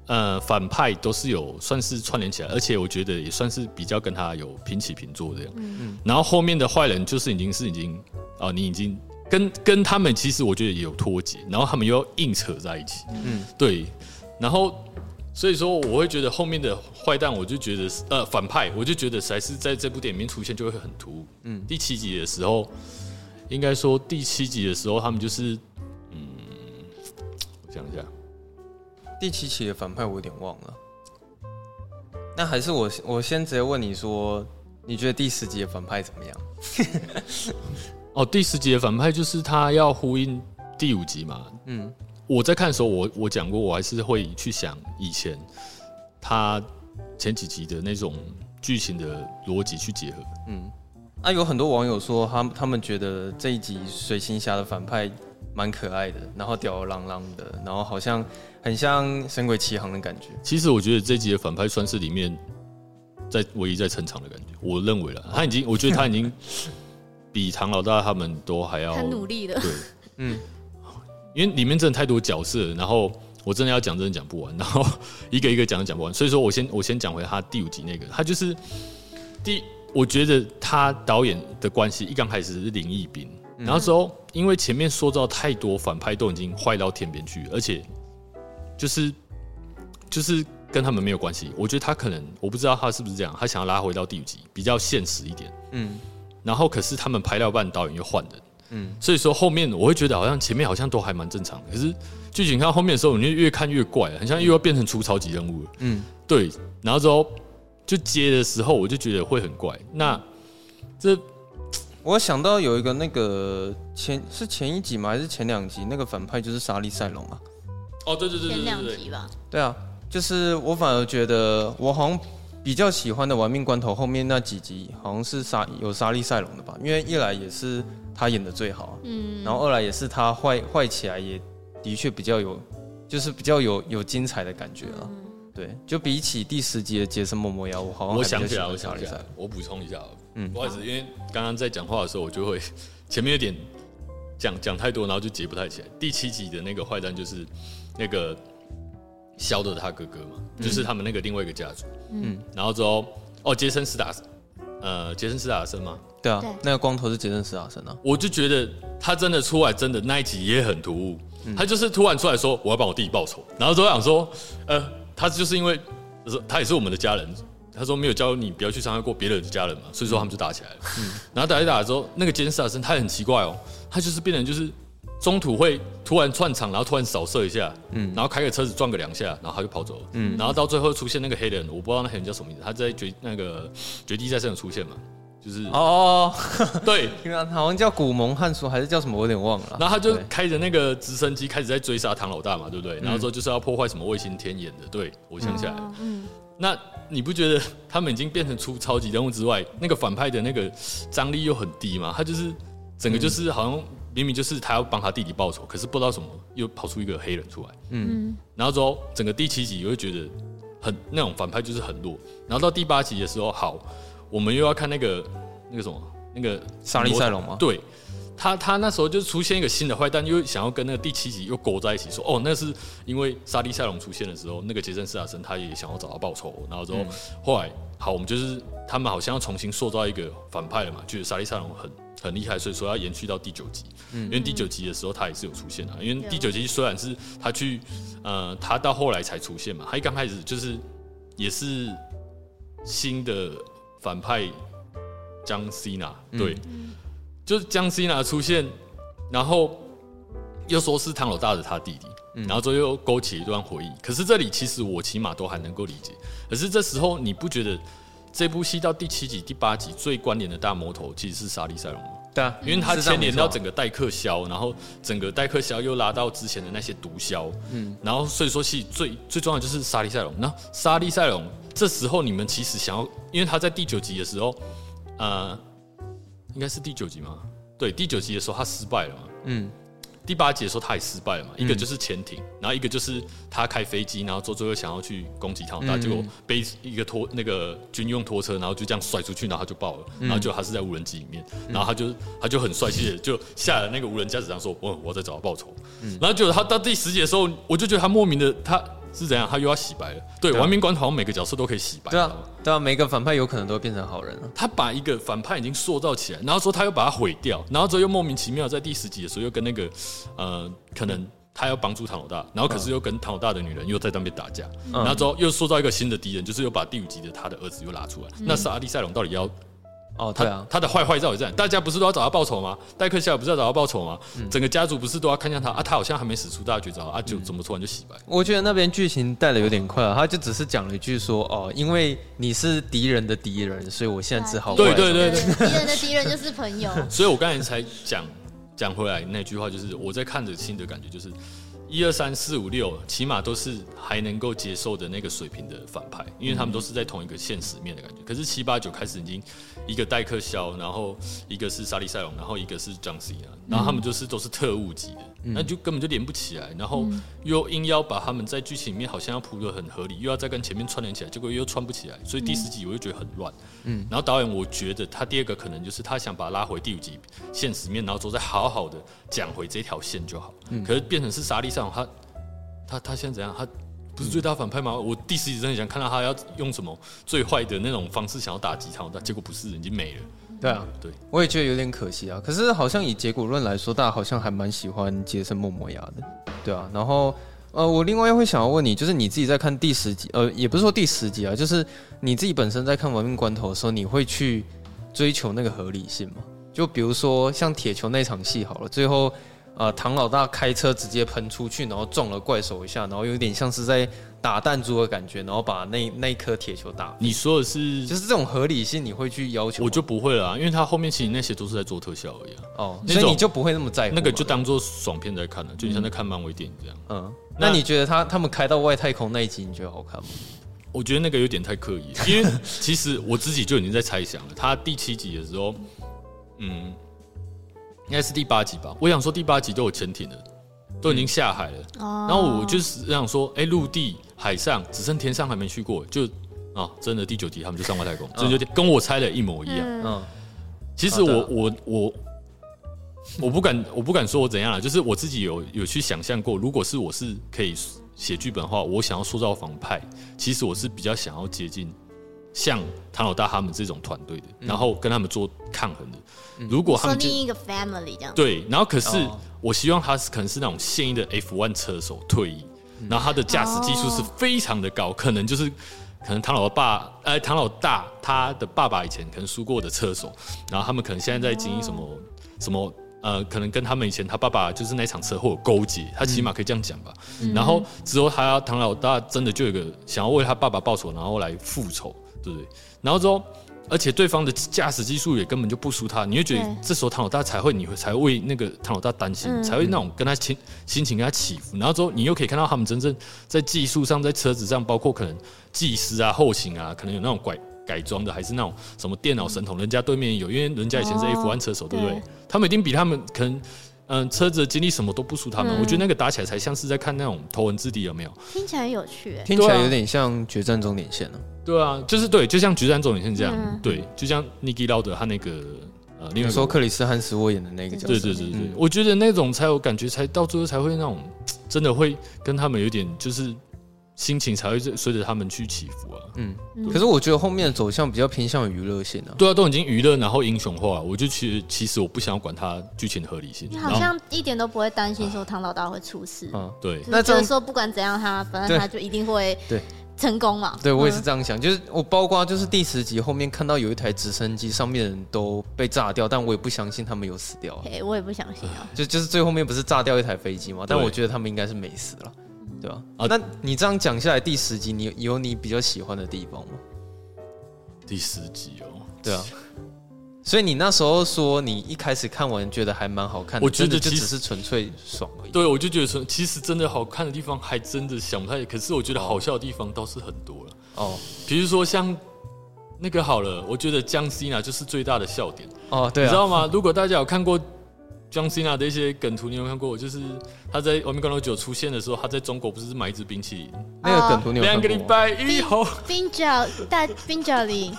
呃反派都是有算是串联起来，而且我觉得也算是比较跟他有平起平坐这样，嗯，然后后面的坏人就是已经是已经啊，你已经跟跟他们其实我觉得也有脱节，然后他们又要硬扯在一起，嗯，对，然后。所以说，我会觉得后面的坏蛋，我就觉得呃反派，我就觉得才是在这部电影里面出现就会很突兀。嗯，第七集的时候，应该说第七集的时候，他们就是嗯，我想一下，第七集的反派我有点忘了。那还是我我先直接问你说，你觉得第十集的反派怎么样？哦，第十集的反派就是他要呼应第五集嘛。嗯。我在看的时候，我我讲过，我还是会去想以前他前几集的那种剧情的逻辑去结合。嗯，啊，有很多网友说，他他们觉得这一集水行侠的反派蛮可爱的，然后吊儿郎当的，然后好像很像《神鬼奇航》的感觉。其实我觉得这一集的反派算是里面在唯一在成长的感觉。我认为了，他已经，我觉得他已经比唐老大他们都还要 很努力的。对，嗯。因为里面真的太多角色，然后我真的要讲，真的讲不完，然后一个一个讲都讲不完，所以说我先我先讲回他第五集那个，他就是第，我觉得他导演的关系一刚开始是林义斌，然后之后因为前面塑造太多反派都已经坏到天边去，而且就是就是跟他们没有关系，我觉得他可能我不知道他是不是这样，他想要拉回到第五集比较现实一点，嗯，然后可是他们拍到半，导演又换人。嗯，所以说后面我会觉得好像前面好像都还蛮正常的，可是剧情看到后面的时候，你就越看越怪，很像又要变成出超级任务了。嗯，对。然后之后就接的时候，我就觉得会很怪。那这我想到有一个那个前是前一集吗？还是前两集？那个反派就是莎莉赛隆啊。哦，对对对对对，前两集吧。对啊，就是我反而觉得我好像比较喜欢的《玩命关头》后面那几集，好像是沙有莎莉赛隆的吧？因为一来也是他演的最好，嗯，然后二来也是他坏坏起来也的确比较有，就是比较有有精彩的感觉了。嗯、对，就比起第十集的杰森·莫摩亚，我好像我想起来，我想起来，我补充一下，嗯，不好意思，因为刚刚在讲话的时候，我就会 前面有点讲讲太多，然后就接不太起来。第七集的那个坏蛋就是那个。肖的他哥哥嘛，嗯、就是他们那个另外一个家族。嗯，然后之后哦，杰森·斯达，呃，杰森·斯达森吗？对啊，那个光头是杰森·斯达森啊。我就觉得他真的出来，真的那一集也很突兀。嗯、他就是突然出来说：“我要帮我弟弟报仇。”然后之后想说：“呃，他就是因为，就是他也是我们的家人。”他说：“没有教你不要去伤害过别人的家人嘛。”所以说他们就打起来了。嗯，然后打一打之后，那个杰森·斯达森他也很奇怪哦，他就是变成就是。中途会突然串场，然后突然扫射一下，嗯，然后开个车子撞个两下，然后他就跑走了，嗯，然后到最后出现那个黑人，我不知道那黑人叫什么名字，他在绝那个绝地再生有出现嘛，就是哦，对，好像叫古蒙汉说还是叫什么，我有点忘了。然后他就开着那个直升机开始在追杀唐老大嘛，对不对？然后说就是要破坏什么卫星天眼的，对，我想起来了，嗯，那你不觉得他们已经变成出超级人物之外，那个反派的那个张力又很低嘛？他就是整个就是好像。明明就是他要帮他弟弟报仇，可是不知道什么又跑出一个黑人出来，嗯，然后之后整个第七集，又会觉得很那种反派就是很弱，然后到第八集的时候，好，我们又要看那个那个什么那个莎莉赛隆吗？对，他他那时候就出现一个新的坏蛋，又想要跟那个第七集又勾在一起，说哦，那是因为莎莉赛隆出现的时候，那个杰森斯坦森他也想要找他报仇，然后之后、嗯、后来好，我们就是他们好像要重新塑造一个反派了嘛，觉得莎莉赛隆很。很厉害，所以说要延续到第九集。嗯，因为第九集的时候他也是有出现的。因为第九集虽然是他去，呃，他到后来才出现嘛。他一刚开始就是也是新的反派江西娜，对，嗯、就是江西娜出现，然后又说是唐老大的他弟弟，然后之后又勾起一段回忆。可是这里其实我起码都还能够理解。可是这时候你不觉得？这部戏到第七集、第八集最关联的大魔头其实是莎莉赛隆吗？对啊，因为他牵连到整个代客销，然后整个代客销又拉到之前的那些毒枭，嗯，然后所以说其最最重要的就是莎莉塞隆。那莎莉塞隆这时候你们其实想要，因为他在第九集的时候，呃，应该是第九集嘛？对，第九集的时候他失败了嘛，嗯。第八集的时候他也失败了嘛，一个就是潜艇，然后一个就是他开飞机，然后做最后想要去攻击唐老大，结果背一个拖那个军用拖车，然后就这样甩出去，然后他就爆了，然后就他是在无人机里面，然后他就他就很帅气的就下了那个无人驾驶舱说，我我在找他报仇，然后结果他到第十集的时候，我就觉得他莫名的他。是怎样？他又要洗白了？对，对啊、玩命关头每个角色都可以洗白。对啊，对啊，每个反派有可能都会变成好人了。他把一个反派已经塑造起来，然后说他又把他毁掉，然后之后又莫名其妙在第十集的时候又跟那个呃，可能他要帮助唐老大，然后可是又跟唐老大的女人又在那边打架，嗯、然后之后又塑造一个新的敌人，就是又把第五集的他的儿子又拉出来。嗯、那莎莉赛隆到底要？哦，对啊，他的坏坏到底在？大家不是都要找他报仇吗？戴克夏不是要找他报仇吗？嗯、整个家族不是都要看向他啊？他好像还没使出大绝招啊，就怎么突然就洗白？我觉得那边剧情带的有点快啊，他就只是讲了一句说哦，因为你是敌人的敌人，所以我现在只好对对对对，敌人的敌人就是朋友。所以我刚才才讲讲回来那句话，就是我在看着新的感觉就是。一二三四五六，起码都是还能够接受的那个水平的反派，因为他们都是在同一个现实面的感觉。可是七八九开始已经一个戴克肖，然后一个是莎莉赛隆，然后一个是张西啊，然后他们就是都是特务级的，那就根本就连不起来。然后又硬要把他们在剧情里面好像要铺的很合理，又要再跟前面串联起来，结果又串不起来。所以第十集我就觉得很乱。嗯，然后导演我觉得他第二个可能就是他想把他拉回第五集现实面，然后之后再好好的讲回这条线就好。嗯可是变成是沙利上。他他他现在怎样？他不是最大反派吗？我第十集真的想看到他要用什么最坏的那种方式想要打击他，但结果不是，已经没了。对啊，对，我也觉得有点可惜啊。可是好像以结果论来说，大家好像还蛮喜欢杰森·莫摩亚的，对啊。然后呃，我另外会想要问你，就是你自己在看第十集，呃，也不是说第十集啊，就是你自己本身在看《亡命关头》的时候，你会去追求那个合理性吗？就比如说像铁球那场戏好了，最后。呃，唐老大开车直接喷出去，然后撞了怪手一下，然后有点像是在打弹珠的感觉，然后把那那一颗铁球打。你说的是，就是这种合理性，你会去要求？我就不会了啊，因为他后面其实那些都是在做特效而已啊。哦，种所以你就不会那么在乎？那个就当做爽片在看了，就你像在看漫威电影这样。嗯，那，那你觉得他他们开到外太空那一集，你觉得好看吗？我觉得那个有点太刻意，因为其实我自己就已经在猜想了。他第七集的时候，嗯，应该是第八集吧。我想说第八集都有潜艇了，都已经下海了。然后我就是想说，哎，陆地、海上只剩天上还没去过，就啊，真的第九集他们就上外太空，这就跟我猜的一模一样。嗯，其实我我我。我不敢，我不敢说我怎样了，就是我自己有有去想象过，如果是我是可以写剧本的话，我想要塑造反派，其实我是比较想要接近像唐老大他们这种团队的，然后跟他们做抗衡的。如果他们另一个 family 这样，对，然后可是我希望他是可能是那种现役的 F1 车手退役，然后他的驾驶技术是非常的高，可能就是可能唐老爸，呃，唐老大他的爸爸以前可能输过的车手，然后他们可能现在在经营什么什么。呃，可能跟他们以前他爸爸就是那场车祸有勾结，他起码可以这样讲吧。嗯、然后之后他唐老大真的就有一个想要为他爸爸报仇，然后来复仇，对不对？然后之后，而且对方的驾驶技术也根本就不输他，你会觉得这时候唐老大才会，你会才会为那个唐老大担心，嗯、才会那种跟他心心情跟他起伏。然后之后，你又可以看到他们真正在技术上，在车子上，包括可能技师啊、后勤啊，可能有那种拐。改装的还是那种什么电脑神童，人家对面有，因为人家以前是 F1 车手，对不对？他们一定比他们可能，嗯，车子的经历什么都不输他们。我觉得那个打起来才像是在看那种头文字 D 有没有？听起来有趣，听起来有点像决战终点线了。对啊，就是对，就像决战终点线这样，对，就像 Niki Lauda 他那个呃，你说克里斯汉斯沃演的那个角色，对对对对，我觉得那种才有感觉，才到最后才会那种真的会跟他们有点就是。心情才会随着他们去起伏啊。嗯，可是我觉得后面的走向比较偏向于娱乐性啊。对啊，都已经娱乐，然后英雄化，我就其实其实我不想要管他剧情的合理性。你好像一点都不会担心说唐老大会出事。嗯，对。那就是说不管怎样，他反正他就一定会对成功嘛。对，我也是这样想。就是我包括就是第十集后面看到有一台直升机上面的人都被炸掉，但我也不相信他们有死掉。哎，我也不相信啊。就就是最后面不是炸掉一台飞机吗？但我觉得他们应该是没死了。对吧？啊，那你这样讲下来，第十集你有你比较喜欢的地方吗？第十集哦，对啊，所以你那时候说你一开始看完觉得还蛮好看的，我觉得就只是纯粹爽而已。对，我就觉得纯，其实真的好看的地方还真的想不太，可是我觉得好笑的地方倒是很多了。哦，比如说像那个好了，我觉得江西娜就是最大的笑点。哦，对，你知道吗？如果大家有看过。江西娜的一些梗图，你有看过？就是他在《欧米伽六九》出现的时候，他在中国不是买一支冰淇淋？那个梗图你有看过？两个礼拜以后，冰角大冰角林。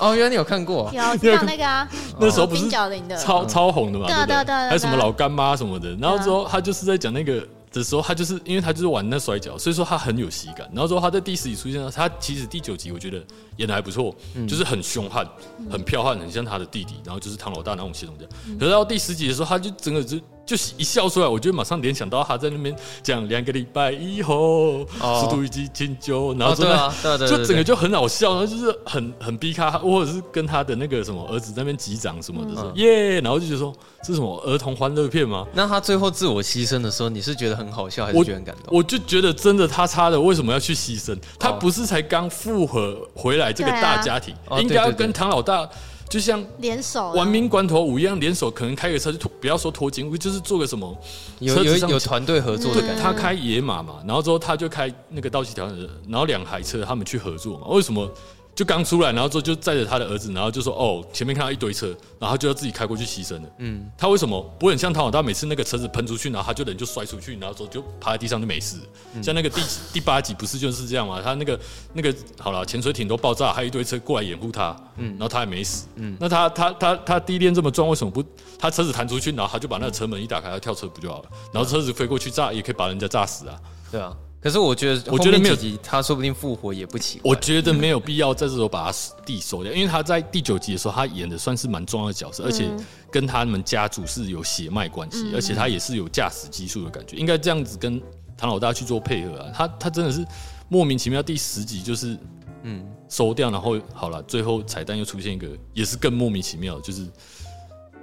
哦，原来你有看过？有，知道那个啊？那时候不是冰角林的，超超红的嘛？对对对。还有什么老干妈什么的？然后之后他就是在讲那个。的时候，他就是因为他就是玩那摔跤，所以说他很有喜感。然后说他在第十集出现了，他其实第九集我觉得演的还不错，嗯、就是很凶悍、很彪悍，很像他的弟弟。然后就是唐老大那种系统这样。嗯、可是到第十集的时候，他就整个就。就是一笑出来，我就马上联想到他在那边讲两个礼拜以后，速度与激情九，然后真的就整个就很好笑，然后就是很很逼他，或者是跟他的那个什么儿子在那边击掌什么的，说耶，然后就觉得说这是什么儿童欢乐片吗？那他最后自我牺牲的时候，你是觉得很好笑，还是觉得很感动？我就觉得真的他差的为什么要去牺牲？他不是才刚复合回来这个大家庭，应该要跟唐老大。就像联手亡命关头五一样，联手可能开个车就不要说拖金，就是做个什么有有有团队合作的感觉。他开野马嘛，然后之后他就开那个道奇条，然后两台车他们去合作嘛。为什么？就刚出来，然后之后就载着他的儿子，然后就说：“哦，前面看到一堆车，然后他就要自己开过去牺牲了。”嗯，他为什么不会很像唐老大？每次那个车子喷出去，然后他就人就摔出去，然后之后就趴在地上就没事。嗯、像那个第第八集不是就是这样吗？他那个那个好了，潜水艇都爆炸，还有一堆车过来掩护他，嗯，然后他还没死。嗯，那他他他他第一天这么撞，为什么不他车子弹出去，然后他就把那个车门一打开，他跳车不就好了？然后车子飞过去炸，也可以把人家炸死啊。对啊。可是我觉得，我觉得没有，他说不定复活也不奇怪。我觉得没有必要在这时候把他弟收掉，因为他在第九集的时候，他演的算是蛮重要的角色，而且跟他们家族是有血脉关系，而且他也是有驾驶技术的感觉，应该这样子跟唐老大去做配合啊。他他真的是莫名其妙，第十集就是嗯收掉，然后好了，最后彩蛋又出现一个，也是更莫名其妙，就是。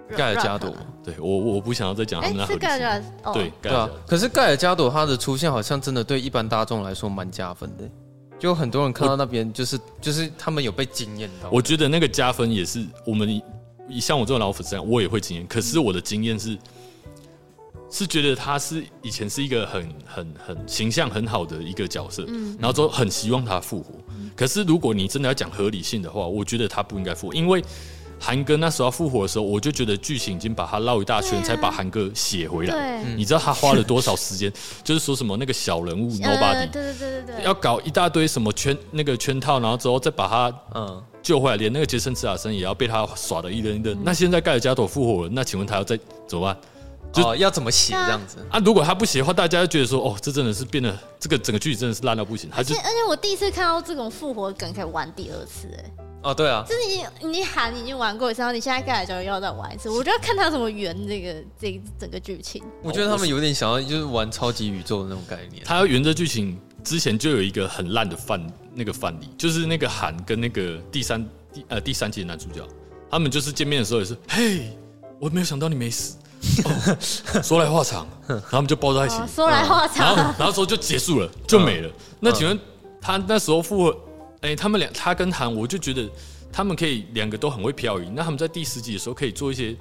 盖尔加朵，对我我不想要再讲他们那。是盖尔加朵，对对啊。可是盖尔加朵他的出现好像真的对一般大众来说蛮加分的，就很多人看到那边就是就是他们有被惊艳到。我觉得那个加分也是我们像我这种老粉丝，我也会惊艳。可是我的经验是，是觉得他是以前是一个很很很形象很好的一个角色，嗯，然后都很希望他复活。可是如果你真的要讲合理性的话，我觉得他不应该复活，因为韩哥那时候复活的时候，我就觉得剧情已经把他绕一大圈，才把韩哥写回来。你知道他花了多少时间？就是说什么那个小人物 Nobody，对对对对对，要搞一大堆什么圈那个圈套，然后之后再把他嗯救回来，连那个杰森·斯坦森也要被他耍的一愣一愣。那现在盖尔加朵复活了，那请问他要再怎么办？就要怎么写这样子啊？如果他不写的话，大家就觉得说，哦，这真的是变得这个整个剧真的是烂到不行。而且而且我第一次看到这种复活梗可以玩第二次，哎，哦，对啊，就是你你喊已经玩过一次，然后你现在盖尔加朵要再玩一次，我就要看他怎么圆这个这整个剧情。我觉得他们有点想要就是玩超级宇宙的那种概念。他要圆这剧情之前就有一个很烂的范那个范例，就是那个喊跟那个第三第呃第三集的男主角，他们就是见面的时候也是，嘿，我没有想到你没死。哦、说来话长，然后他们就抱在一起。哦、说来话长，然后然后说就结束了，就没了。嗯、那请问他那时候复活，哎、欸，他们俩他跟韩，我就觉得他们可以两个都很会漂移。那他们在第十集的时候可以做一些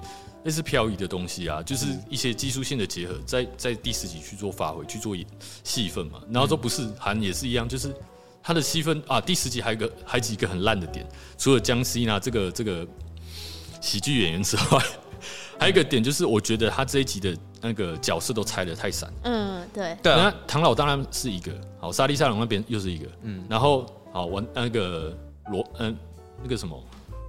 类似漂移的东西啊，就是一些技术性的结合，在在第十集去做发挥，去做戏份嘛。然后说不是韩也是一样，就是他的戏份啊，第十集还有个还几个很烂的点，除了江西呢这个这个喜剧演员之外。还有一个点就是，我觉得他这一集的那个角色都拆的太散。嗯，对。对啊，那唐老当然是一个，好，莎莉赛隆那边又是一个，嗯，然后好玩那个罗，嗯，那个什么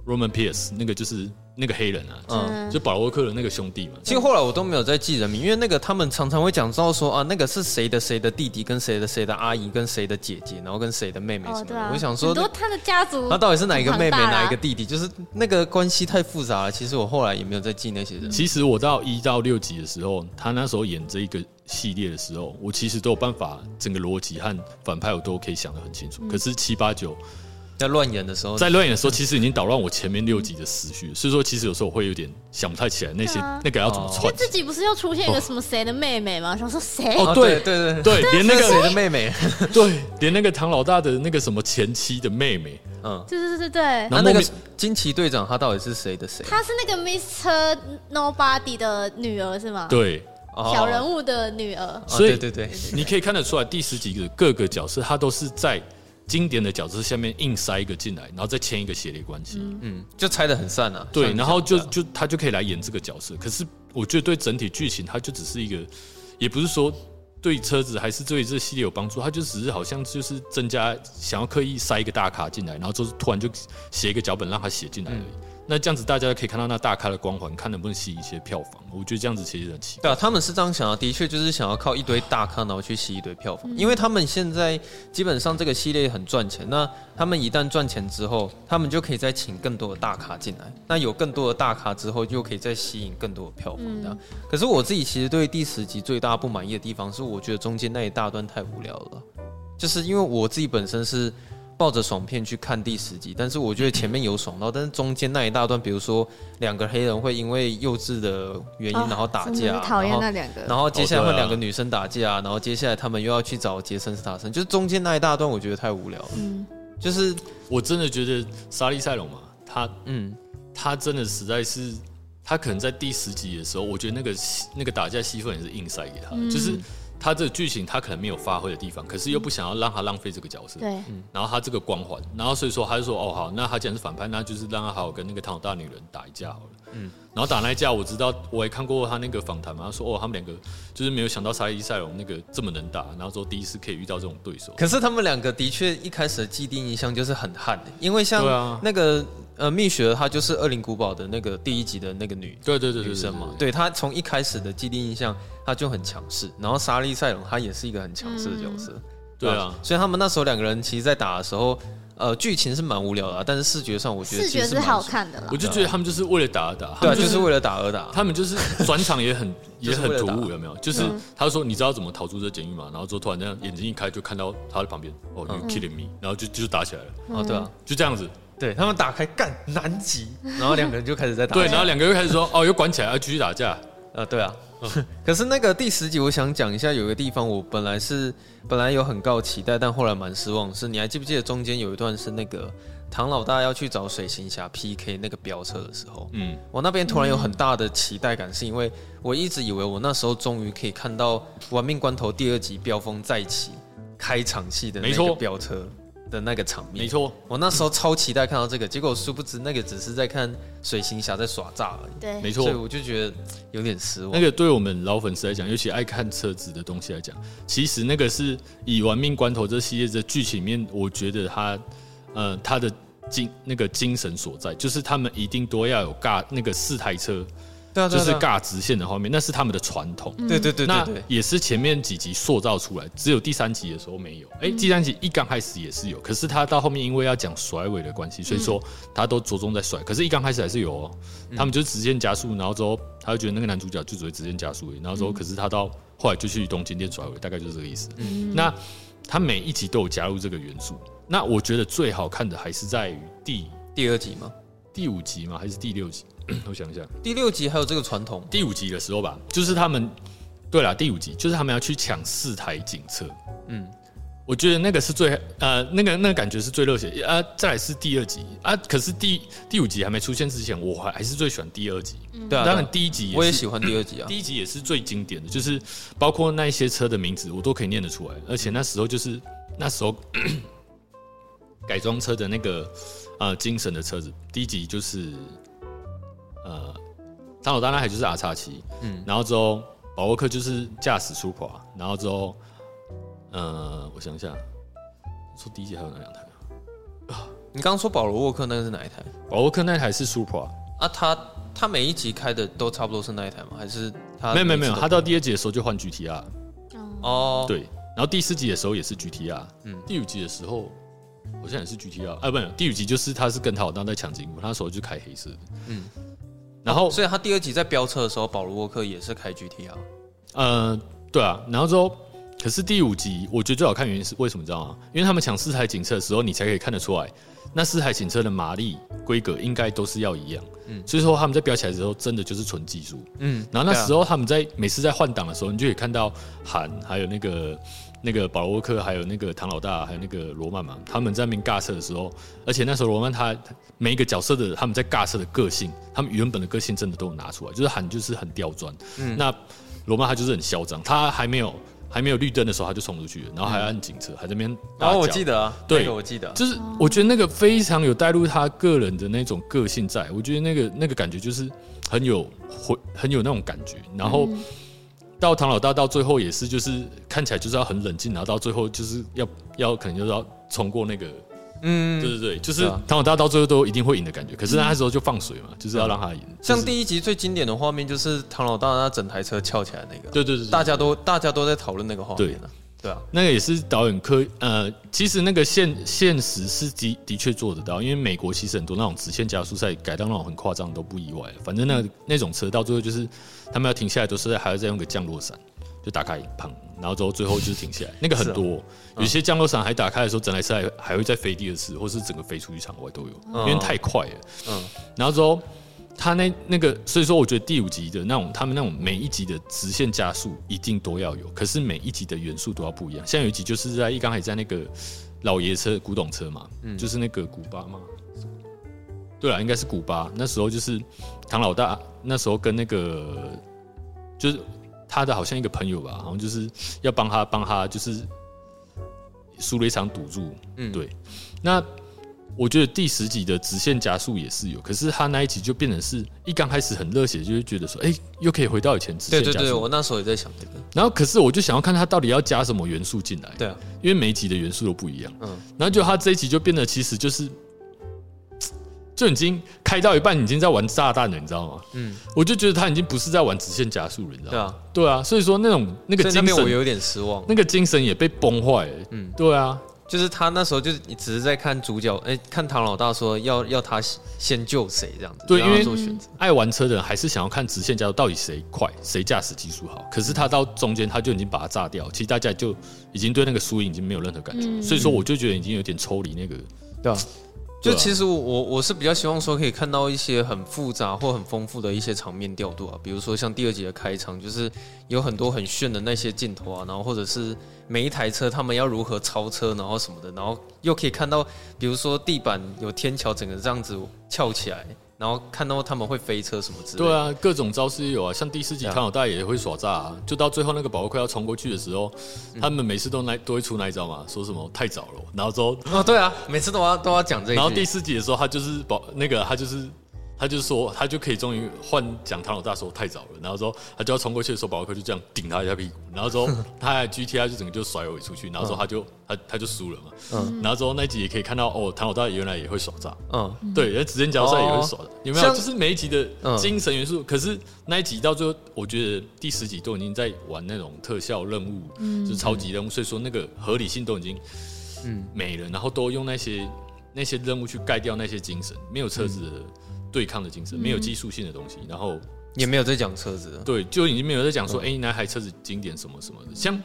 ，Roman Pierce，那个就是。那个黑人啊，嗯，就保罗沃克的那个兄弟嘛。其实后来我都没有再记人名，因为那个他们常常会讲到说啊，那个是谁的谁的弟弟，跟谁的谁的阿姨，跟谁的姐姐，然后跟谁的妹妹什么的。我想说，他的家族，他到底是哪一个妹妹，哪一个弟弟？就是那个关系太复杂了。其实我后来也没有再记那些人。其实我到一到六集的时候，他那时候演这一个系列的时候，我其实都有办法，整个逻辑和反派我都可以想得很清楚。可是七八九。在乱演的时候，在乱演的时候，其实已经捣乱我前面六集的思绪，所以说其实有时候我会有点想不太起来那些那个要怎么串。自己不是又出现一个什么谁的妹妹吗？想说谁？哦，对对对对，连那个谁的妹妹，对，连那个唐老大的那个什么前妻的妹妹，嗯，对对对对对。那那个惊奇队长他到底是谁的谁？他是那个 Mr. Nobody 的女儿是吗？对，小人物的女儿。所以对对对，你可以看得出来，第十集的各个角色他都是在。经典的角色下面硬塞一个进来，然后再签一个协力关系，嗯，就拆的很散啊。对，然后就就他就可以来演这个角色。可是我觉得对整体剧情，它就只是一个，也不是说对车子还是对这个系列有帮助，他就只是好像就是增加想要刻意塞一个大咖进来，然后就是突然就写一个脚本让他写进来而已。嗯那这样子，大家可以看到那大咖的光环，看能不能吸引一些票房。我觉得这样子其实很奇怪。对啊，他们是这样想的，的确就是想要靠一堆大咖，然后去吸一堆票房。因为他们现在基本上这个系列很赚钱，那他们一旦赚钱之后，他们就可以再请更多的大咖进来。那有更多的大咖之后，就可以再吸引更多的票房。这样。可是我自己其实对第十集最大不满意的地方，是我觉得中间那一大段太无聊了。就是因为我自己本身是。抱着爽片去看第十集，但是我觉得前面有爽到，但是中间那一大段，比如说两个黑人会因为幼稚的原因然后打架，讨厌那两个，然后接下来会两个女生打架，然后接下来他们又要去找杰森·斯坦森，就是中间那一大段，我觉得太无聊了。嗯，就是我真的觉得莎莉赛隆嘛，他嗯，他真的实在是，他可能在第十集的时候，我觉得那个那个打架戏份也是硬塞给他，嗯、就是。他这个剧情他可能没有发挥的地方，可是又不想要让他浪费这个角色。对，然后他这个光环，然后所以说他就说：“哦，好，那他既然是反派，那就是让他好好跟那个唐老大女人打一架好了。”嗯，然后打那一架，我知道我也看过他那个访谈嘛，他说：“哦，他们两个就是没有想到沙伊塞隆那个这么能打，然后说第一次可以遇到这种对手。”可是他们两个的确一开始的既定印象就是很悍，因为像那个。呃，蜜雪儿她就是《恶灵古堡》的那个第一集的那个女，对对对，女生嘛，对她从一开始的既定印象，她就很强势。然后莎莉赛隆她也是一个很强势的角色，嗯、对啊。所以他们那时候两个人其实，在打的时候，呃，剧情是蛮无聊的，但是视觉上我觉得视觉是好看的啦。我就觉得他们就是为了打而打，对、啊，就是为了打而打。他们就是转场也很 也很突兀，有没有？就是他说你知道怎么逃出这监狱吗？然后之后突然这样眼睛一开就看到他的旁边，哦、oh,，you killing me，然后就就打起来了。哦，对啊，就这样子。对他们打开干南极，然后两个人就开始在打。对，然后两个人又开始说：“ 哦，又关起来，要继续打架。”呃，对啊。可是那个第十集，我想讲一下，有一个地方我本来是本来有很高期待，但后来蛮失望。是，你还记不记得中间有一段是那个唐老大要去找水行侠 PK 那个飙车的时候，嗯，我那边突然有很大的期待感，是因为我一直以为我那时候终于可以看到《玩命关头》第二集飙风再起开场戏的那个飙车。的那个场面，没错，我那时候超期待看到这个，结果殊不知那个只是在看水行侠在耍诈而已。对，没错，所以我就觉得有点失望。那个对我们老粉丝来讲，尤其爱看车子的东西来讲，其实那个是以《玩命关头》这系列的剧情面，我觉得他，呃，他的精那个精神所在，就是他们一定都要有尬那个四台车。就是尬直线的画面，那是他们的传统。对对对，那也是前面几集塑造出来，只有第三集的时候没有。哎，第三集一刚开始也是有，可是他到后面因为要讲甩尾的关系，所以说他都着重在甩。可是，一刚开始还是有哦，他们就直线加速，然后之后他就觉得那个男主角就只会直线加速，然后之后可是他到后来就去东京店甩尾，大概就是这个意思。那他每一集都有加入这个元素。那我觉得最好看的还是在于第第二集吗？第五集吗？还是第六集？我想一下，第六集还有这个传统。第五集的时候吧，就是他们，对了，第五集就是他们要去抢四台警车。嗯，我觉得那个是最呃，那个那个感觉是最热血啊。再来是第二集啊，可是第第五集还没出现之前，我还还是最喜欢第二集。对啊，当然第一集我也喜欢第二集啊。第一集也是最经典的，就是包括那一些车的名字我都可以念得出来，而且那时候就是那时候 改装车的那个呃精神的车子，第一集就是。呃，唐老大那台就是 R 叉七，嗯，然后之后保沃克就是驾驶 Supra，然后之后，呃，我想一下，说第一集还有哪两台啊？你刚刚说保罗沃克那个是哪一台？保罗克那台是 Supra 啊，他他每一集开的都差不多是那一台吗？还是他没有没有没有，他到第二集的时候就换 GTR，哦，对，然后第四集的时候也是 GTR，嗯，第五集的时候好像也是 GTR，啊，不，第五集就是他是跟他老大在抢金库，他那时候就开黑色的，嗯。然后，所以他第二集在飙车的时候，保罗沃克也是开 GTR。呃，对啊。然后之后，可是第五集我觉得最好看原因是为什么？你知道吗？因为他们抢四台警车的时候，你才可以看得出来，那四台警车的马力规格应该都是要一样。嗯。所以说他们在飙起来的时候，真的就是纯技术。嗯。然后那时候他们在每次在换挡的时候，你就可以看到韩还有那个。那个保罗沃克，还有那个唐老大，还有那个罗曼嘛，他们在那边尬车的时候，而且那时候罗曼他每一个角色的他们在尬车的个性，他们原本的个性真的都有拿出来，就是很就是很刁钻。嗯，那罗曼他就是很嚣张，他还没有还没有绿灯的时候他就冲出去了，然后还要按警车，还在那边。然后我记得啊，对，那个我记得，就是我觉得那个非常有带入他个人的那种个性在，我觉得那个那个感觉就是很有很很有那种感觉，然后。嗯到唐老大到最后也是，就是看起来就是要很冷静，然后到最后就是要要可能就是要冲过那个，嗯，对对对，就是唐老大到最后都一定会赢的感觉。可是那时候就放水嘛，就是要让他赢。像第一集最经典的画面就是唐老大那整台车翘起来那个，对对对，大家都大家都在讨论那个画面对啊，那个也是导演科呃，其实那个现现实是的的确做得到，因为美国其实很多那种直线加速赛改到那种很夸张都不意外。反正那那种车到最后就是他们要停下来都是还要再用个降落伞就打开砰，然后之后最后就是停下来。那个很多，有些降落伞还打开的时候，整台车还还会再飞第二次，或是整个飞出去场外都有，因为太快了。嗯，然后之后。他那那个，所以说我觉得第五集的那种，他们那种每一集的直线加速一定都要有，可是每一集的元素都要不一样。像有一集就是在一刚才在那个老爷车古董车嘛，嗯，就是那个古巴嘛，对了，应该是古巴。那时候就是唐老大那时候跟那个就是他的好像一个朋友吧，好像就是要帮他帮他就是输了一场赌注，嗯，对，那。我觉得第十集的直线加速也是有，可是他那一集就变成是一刚开始很热血，就会觉得说，哎、欸，又可以回到以前直线加速。对对对，我那时候也在想这个。然后，可是我就想要看他到底要加什么元素进来。对啊，因为每一集的元素都不一样。嗯。然后就他这一集就变得其实就是，就已经开到一半，已经在玩炸弹了，你知道吗？嗯。我就觉得他已经不是在玩直线加速了，你知道吗？对啊。对啊，所以说那种那个精神，我有点失望。那个精神也被崩坏了。嗯。对啊。就是他那时候就是你只是在看主角，哎、欸，看唐老大说要要他先救谁这样子，对，因为做选择。爱玩车的人还是想要看直线加速到底谁快，谁驾驶技术好。可是他到中间他就已经把它炸掉，其实大家就已经对那个输赢已经没有任何感觉。嗯、所以说我就觉得已经有点抽离那个，对啊。就其实我我我是比较希望说可以看到一些很复杂或很丰富的一些场面调度啊，比如说像第二集的开场，就是有很多很炫的那些镜头啊，然后或者是每一台车他们要如何超车，然后什么的，然后又可以看到，比如说地板有天桥，整个这样子翘起来。然后看到他们会飞车什么之类的，对啊，各种招式也有啊，像第四集唐老大也会耍诈啊，就到最后那个保护快要冲过去的时候，他们每次都来都会出那一招嘛，说什么太早了，然后说哦对啊，每次都要都要讲这个，然后第四集的时候他就是保那个他就是。他就说，他就可以终于换讲唐老大说太早了，然后说他就要冲过去的时候，保罗克就这样顶他一下屁股，然后说他 GTI 就整个就甩尾出去，然后说他就他他就输了嘛，嗯，然后说那一集也可以看到哦，唐老大原来也会耍诈，嗯，对，人直接角色也会耍的，有没有？就是每一集的精神元素，可是那一集到最后，我觉得第十集都已经在玩那种特效任务，嗯，就是超级任务，所以说那个合理性都已经嗯。没了，然后都用那些那些任务去盖掉那些精神，没有车子的。对抗的精神，没有技术性的东西，然后也没有在讲车子，对，就已经没有在讲说，哎，哪台车子经典什么什么的。像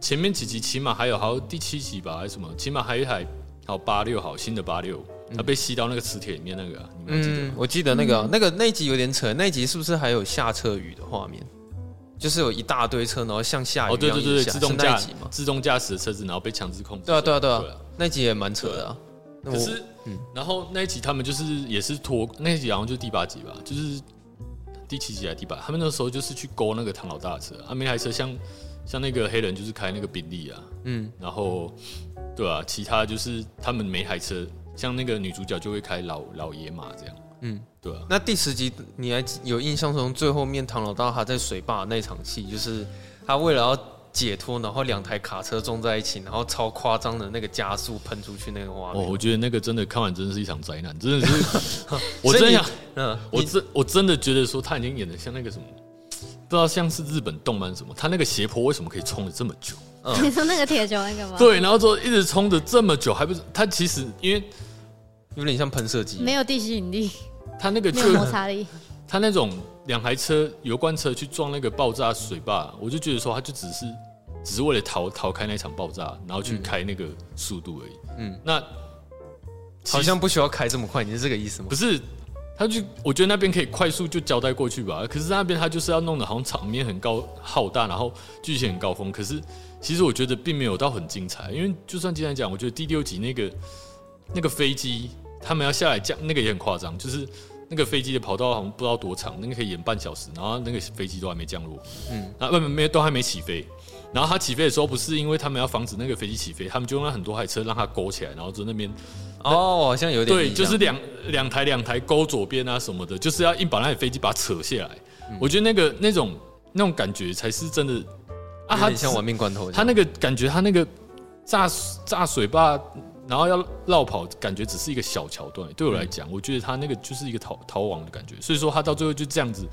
前面几集，起码还有，好像第七集吧，还是什么，起码还有一台，好八六，好新的八六，它被吸到那个磁铁里面那个，你们记得吗？我记得那个，那个那集有点扯，那集是不是还有下车雨的画面？就是有一大堆车，然后像下雨一样，对对对，自动驾驶嘛，自动驾驶的车子，然后被强制控制。对啊对啊对啊，那集也蛮扯的啊。可是，嗯，然后那一集他们就是也是拖那一集，好像就是第八集吧，就是第七集还是第八？他们那时候就是去勾那个唐老大的车，啊，每台车像像那个黑人就是开那个宾利啊，嗯，然后对啊，其他就是他们每台车，像那个女主角就会开老老野马这样，嗯，对啊。那第十集你还有印象中最后面唐老大他在水坝那场戏，就是他为了要。解脱，然后两台卡车撞在一起，然后超夸张的那个加速喷出去那个画面。哦，我觉得那个真的看完真的是一场灾难，真的是。我真想，嗯，我真我真的觉得说他已经演的像那个什么，不知道像是日本动漫什么，他那个斜坡为什么可以冲了这么久？你说那个铁球那个吗？对，然后说一直冲着这么久，还不是他其实因为有点像喷射机，没有地心引力，他那个没有摩擦力，他那种两台车油罐车去撞那个爆炸水坝，我就觉得说他就只是。只是为了逃逃开那场爆炸，然后去开那个速度而已。嗯，那好像不需要开这么快，你是这个意思吗？不是，他就我觉得那边可以快速就交代过去吧。可是那边他就是要弄得好像场面很高浩大，然后剧情很高峰。可是其实我觉得并没有到很精彩，因为就算今天讲，我觉得第六集那个那个飞机他们要下来降，那个也很夸张，就是那个飞机的跑道好像不知道多长，那个可以演半小时，然后那个飞机都还没降落，嗯，那外面没都还没起飞。然后他起飞的时候，不是因为他们要防止那个飞机起飞，他们就用了很多台车让它勾起来，然后在那边哦，好像有点对，就是两两台两台勾左边啊什么的，就是要硬把那台飞机把它扯下来。嗯、我觉得那个那种那种感觉才是真的啊，他像玩命关头，他那个感觉，他那个炸炸水坝，然后要绕跑，感觉只是一个小桥段。对我来讲，嗯、我觉得他那个就是一个逃逃亡的感觉，所以说他到最后就这样子。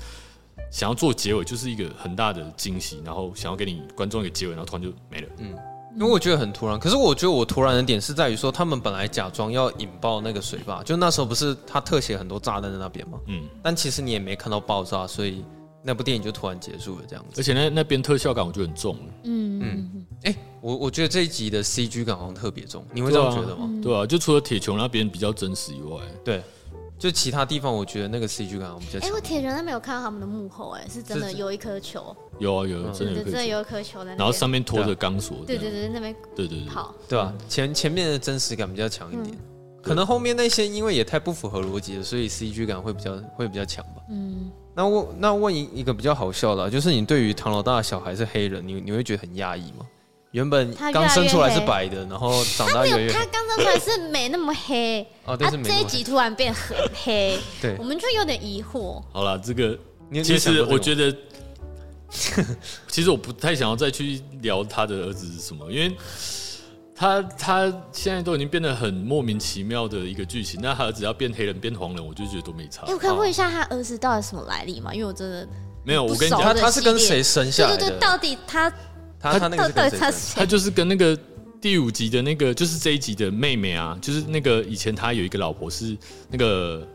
想要做结尾，就是一个很大的惊喜，然后想要给你观众一个结尾，然后突然就没了。嗯，因为我觉得很突然。可是我觉得我突然的点是在于说，他们本来假装要引爆那个水坝，就那时候不是他特写很多炸弹在那边吗？嗯，但其实你也没看到爆炸，所以那部电影就突然结束了这样子。而且那那边特效感我觉得很重。嗯嗯，哎、欸，我我觉得这一集的 CG 感好像特别重，你会这样觉得吗？对啊，对啊，就除了铁球那边比较真实以外，对。就其他地方，我觉得那个 CG 感我比较强。哎，我铁拳都没有看到他们的幕后，哎，是真的有一颗球。有啊有，真的真的有一颗球在那。然后上面拖着钢索。对对对，那边。对对对。好。对吧？前前面的真实感比较强一点，可能后面那些因为也太不符合逻辑了，所以 CG 感会比较会比较强吧。嗯。那问那问一一个比较好笑的，就是你对于唐老大的小孩是黑人，你你会觉得很压抑吗？原本刚生出来是白的，然后长大越越他刚生出来是没那么黑哦，但是这一集突然变很黑，对，我们就有点疑惑。好了，这个其实我觉得，其实我不太想要再去聊他的儿子是什么，因为他他现在都已经变得很莫名其妙的一个剧情。那他儿子要变黑人变黄人，我就觉得都没差。哎，我可以问一下他儿子到底什么来历吗？因为我真的没有，我跟你讲，他他是跟谁生下来的？对对对，到底他。他他那个是他他就是跟那个第五集的那个就是这一集的妹妹啊，就是那个以前他有一个老婆是那个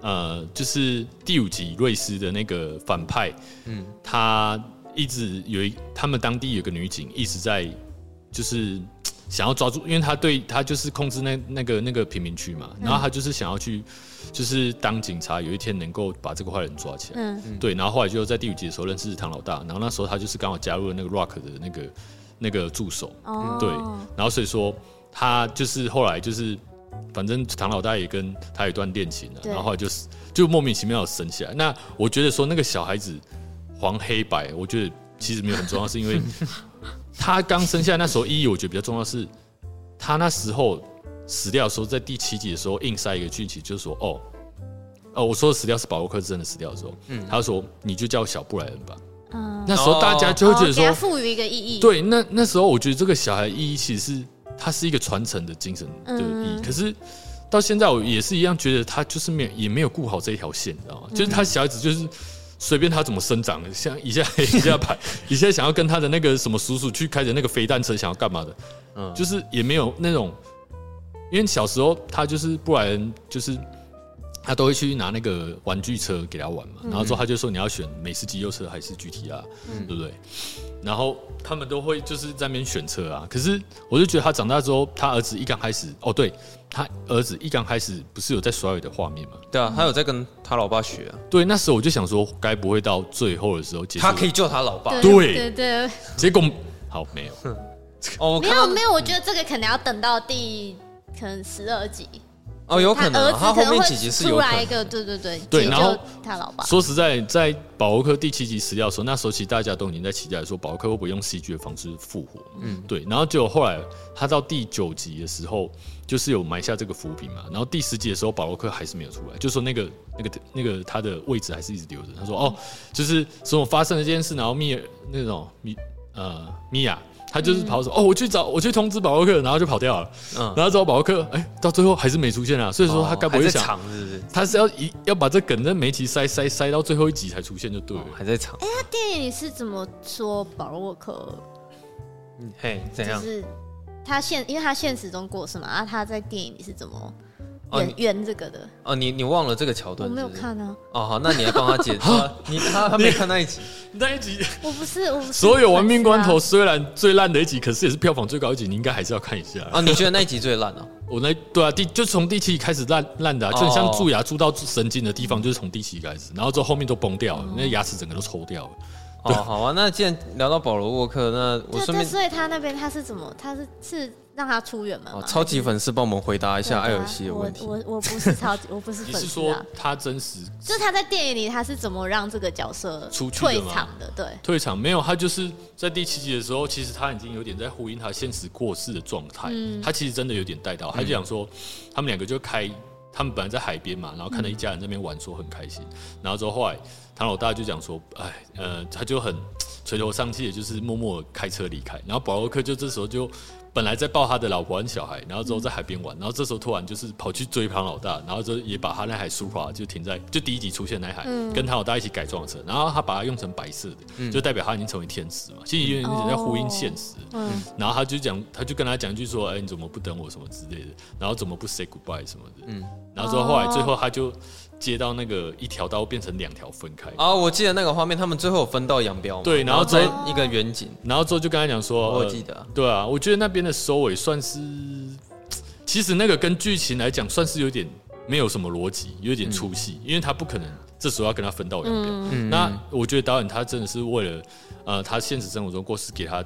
呃，就是第五集瑞斯的那个反派，嗯，他一直有一他们当地有个女警一直在就是想要抓住，因为他对他就是控制那那个那个贫民区嘛，然后他就是想要去，就是当警察，有一天能够把这个坏人抓起来。嗯，对，然后后来就在第五集的时候认识唐老大，然后那时候他就是刚好加入了那个 Rock 的那个那个助手。哦，对，然后所以说他就是后来就是。反正唐老大也跟他有一段恋情了，然后后来就是就莫名其妙的生下来。那我觉得说那个小孩子黄黑白，我觉得其实没有很重要，是因为他刚生下来那时候意义，我觉得比较重要是，他那时候死掉的时候，在第七集的时候硬塞一个剧情，就是说哦哦，我说的死掉是保罗克真的死掉的时候，嗯，他说你就叫小布莱恩吧，嗯，那时候大家就会觉得说赋予一个意义，对，那那时候我觉得这个小孩意义其实是。他是一个传承的精神的意义，嗯、可是到现在我也是一样觉得他就是没有也没有顾好这一条线，你知道吗？嗯、就是他小孩子就是随便他怎么生长的，像一下黑 一下排，一下想要跟他的那个什么叔叔去开着那个飞弹车，想要干嘛的？嗯，就是也没有那种，因为小时候他就是布莱恩，就是他都会去拿那个玩具车给他玩嘛，然后之后他就说你要选美式肌肉车还是 GTR，嗯，对不对？然后他们都会就是在那边选车啊，可是我就觉得他长大之后，他儿子一刚开始，哦，对，他儿子一刚开始不是有在甩尾的画面吗？对啊，他有在跟他老爸学啊。对，那时候我就想说，该不会到最后的时候，他可以救他老爸？对对对。结果好没有，哦，没有 没有，我觉得这个可能要等到第可能十二集。哦，有可能，他后面几集是有出来一个，对对对，对，然后他老爸。说实在，在保罗克第七集死掉的时候，那时候其实大家都已经在期待说，保罗克会不会用戏剧的方式复活？嗯，对。然后结果后来他到第九集的时候，就是有埋下这个伏笔嘛。然后第十集的时候，保罗克还是没有出来，就说那个那个那个他的位置还是一直留着。他说：“哦，就是什么发生了这件事，然后米尔那种米呃米娅。”他就是跑走哦，我去找，我去通知保罗克，然后就跑掉了。嗯，然后找保罗克，哎，到最后还是没出现啊。所以说他该不会想，是不是？他是要一要把这梗在每集塞塞塞到最后一集才出现就对了，还在场。哎，他电影里是怎么说保罗克？嘿，怎样？就是他现，因为他现实中过世嘛，啊，他在电影里是怎么？圆圆这个的哦，你你忘了这个桥段？我没有看啊。哦，好，那你来帮他解 释。你他他没看那一集，那一集我不是我。所有玩命关头虽然最烂的一集，可是也是票房最高一集，你应该还是要看一下啊。你觉得那一集最烂啊？我那对啊，第就从第七集开始烂烂的，就像蛀牙蛀到神经的地方，就是从第七集开始，然后之后后面都崩掉了，那牙齿整个都抽掉了。哦，好啊，那既然聊到保罗沃克，那我顺便，所以他那边他是怎么？他是是。让他出远门。超级粉丝帮我们回答一下艾尔西的问题。我我不是超级，我不是 粉丝。你是说他真实？就是他在电影里他是怎么让这个角色出退场的？对，退场没有，他就是在第七集的时候，其实他已经有点在呼应他现实过世的状态。嗯，他其实真的有点带到，他就想说，他们两个就开，他们本来在海边嘛，然后看到一家人在那边玩，说很开心。然后之后后来唐老大就讲说，哎，呃，他就很垂头丧气的，就是默默开车离开。然后保罗克就这时候就。本来在抱他的老婆和小孩，然后之后在海边玩，然后这时候突然就是跑去追庞老大，然后就也把他那台 Supra 就停在就第一集出现那台，嗯、跟他老大一起改装的车，然后他把它用成白色的，嗯、就代表他已经成为天使嘛，其实有点在呼应现实。嗯、然后他就讲，他就跟他讲一句说：“哎，你怎么不等我什么之类的？然后怎么不 say goodbye 什么的？”嗯，然后之后后来最后他就。接到那个一条刀变成两条分开啊！我记得那个画面，他们最后有分道扬镳。对，然后在一个远景，然后之后就跟他讲说，我记得、呃，对啊，我觉得那边的收尾算是，其实那个跟剧情来讲算是有点没有什么逻辑，有点出戏，嗯、因为他不可能这时候要跟他分道扬镳。嗯、那我觉得导演他真的是为了呃，他现实生活中过世给他。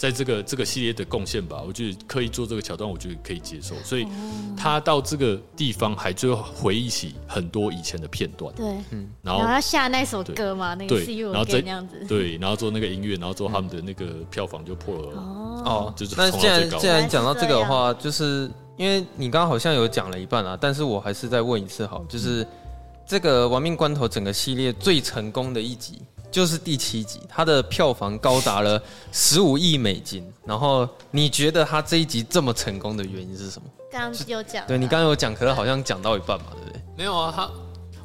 在这个这个系列的贡献吧，我觉得刻意做这个桥段，我觉得可以接受。所以他到这个地方还最后回忆起很多以前的片段。对，嗯，然后他下那首歌嘛，那个 See You Again 那样子。对，然后做那个音乐，然后做他们的那个票房就破了。哦，就是那既然既然讲到这个的话，就是因为你刚刚好像有讲了一半啊，但是我还是再问一次好，就是这个《亡命关头》整个系列最成功的一集。就是第七集，它的票房高达了十五亿美金。然后你觉得它这一集这么成功的原因是什么？刚刚有讲，对你刚刚有讲，可是好像讲到一半嘛，对不对？没有啊，他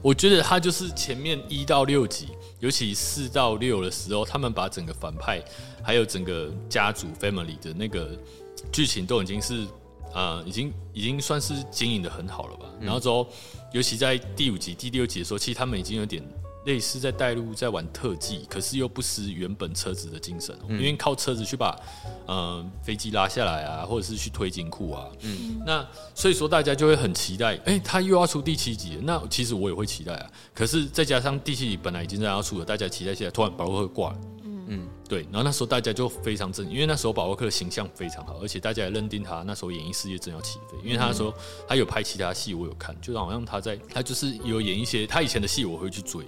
我觉得他就是前面一到六集，尤其四到六的时候，他们把整个反派还有整个家族 family 的那个剧情都已经是呃，已经已经算是经营的很好了吧。然后之后，尤其在第五集、第六集的时候，其实他们已经有点。类似在带路在玩特技，可是又不失原本车子的精神，嗯因为靠车子去把呃飞机拉下来啊，或者是去推金库啊。嗯，那所以说大家就会很期待，哎、欸，他又要出第七集了，那其实我也会期待啊。可是再加上第七集本来已经在要出了，大家期待起来，突然保罗克挂了。嗯嗯，对，然后那时候大家就非常震惊，因为那时候保罗克的形象非常好，而且大家也认定他那时候演艺事业正要起飞，因为他说他有拍其他戏，我有看，就好像他在他就是有演一些他以前的戏，我会去追。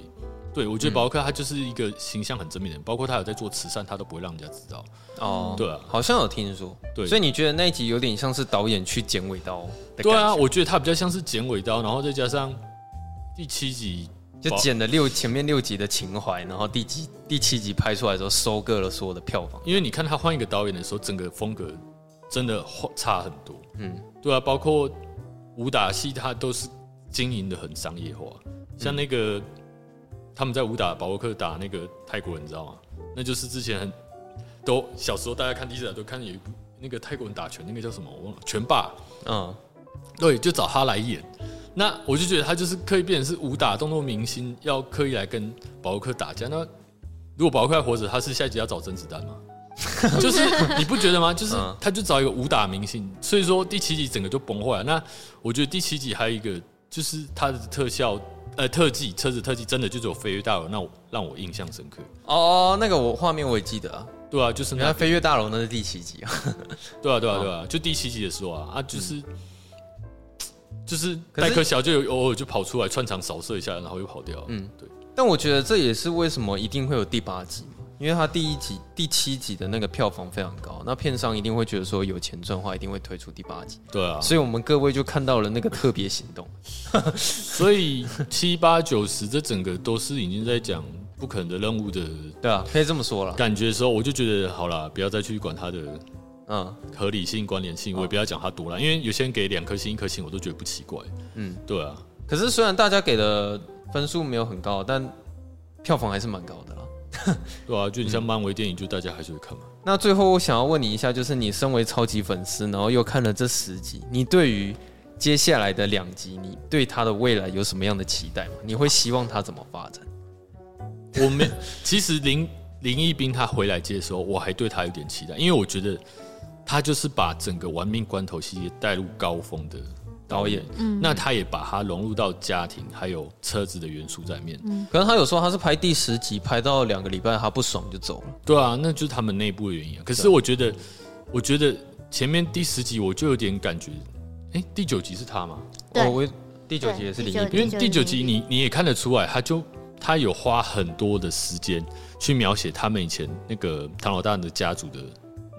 对，我觉得保罗克他就是一个形象很正面的人，包括他有在做慈善，他都不会让人家知道。哦，对啊，好像有听说。对，所以你觉得那一集有点像是导演去剪尾刀？对啊，我觉得他比较像是剪尾刀，然后再加上第七集。就剪了六前面六集的情怀，然后第几第七集拍出来的时候收割了所有的票房。因为你看他换一个导演的时候，整个风格真的差很多。嗯，对啊，包括武打戏，他都是经营的很商业化。像那个、嗯、他们在武打保罗克打那个泰国人，你知道吗？那就是之前很都小时候大家看第一集都看有一部那个泰国人打拳，那个叫什么我忘了，拳霸。嗯，对，就找他来演。那我就觉得他就是刻意变成是武打动作明星，要刻意来跟保罗克打架。那如果保罗克还活着，他是下一集要找甄子丹吗？就是你不觉得吗？就是他就找一个武打明星，所以说第七集整个就崩坏了。那我觉得第七集还有一个就是他的特效，呃，特技车子特技真的就只有飞跃大楼，那我让我印象深刻。哦，那个我画面我也记得啊。对啊，就是那飞跃大楼那是第七集啊。对啊，对啊，对啊，就第七集的时候啊，啊，就是。就是戴克小就有偶尔就跑出来串场扫射一下，然后又跑掉。嗯，对。但我觉得这也是为什么一定会有第八集嘛，因为他第一集、第七集的那个票房非常高，那片商一定会觉得说有钱赚的话，一定会推出第八集。对啊，所以我们各位就看到了那个特别行动。所以七八九十这整个都是已经在讲不可能的任务的，对啊，可以这么说了。感觉的时候，我就觉得好了，不要再去管它的。嗯，合理性、关联性，我也不要讲它多了，因为有些人给两颗星、一颗星，我都觉得不奇怪。嗯，对啊。可是虽然大家给的分数没有很高，但票房还是蛮高的啦。对啊，就你像漫威电影，就大家还是会看嘛。那最后我想要问你一下，就是你身为超级粉丝，然后又看了这十集，你对于接下来的两集，你对他的未来有什么样的期待吗？你会希望他怎么发展？我没，其实林林一斌他回来接的时候，我还对他有点期待，因为我觉得。他就是把整个《玩命关头》系列带入高峰的导演，嗯，那他也把它融入到家庭还有车子的元素在面。嗯，可能他有说他是拍第十集，拍到两个礼拜他不爽就走了。对啊，那就是他们内部的原因。可是我觉得，我觉得前面第十集我就有点感觉，哎，第九集是他吗？对，我第九集也是林义斌，因为第九集你你也看得出来，他就他有花很多的时间去描写他们以前那个唐老大的家族的。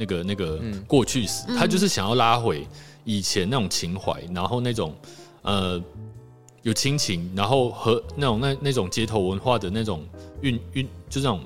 那个那个过去时，他就是想要拉回以前那种情怀，然后那种呃有亲情，然后和那种那那种街头文化的那种运运，就这种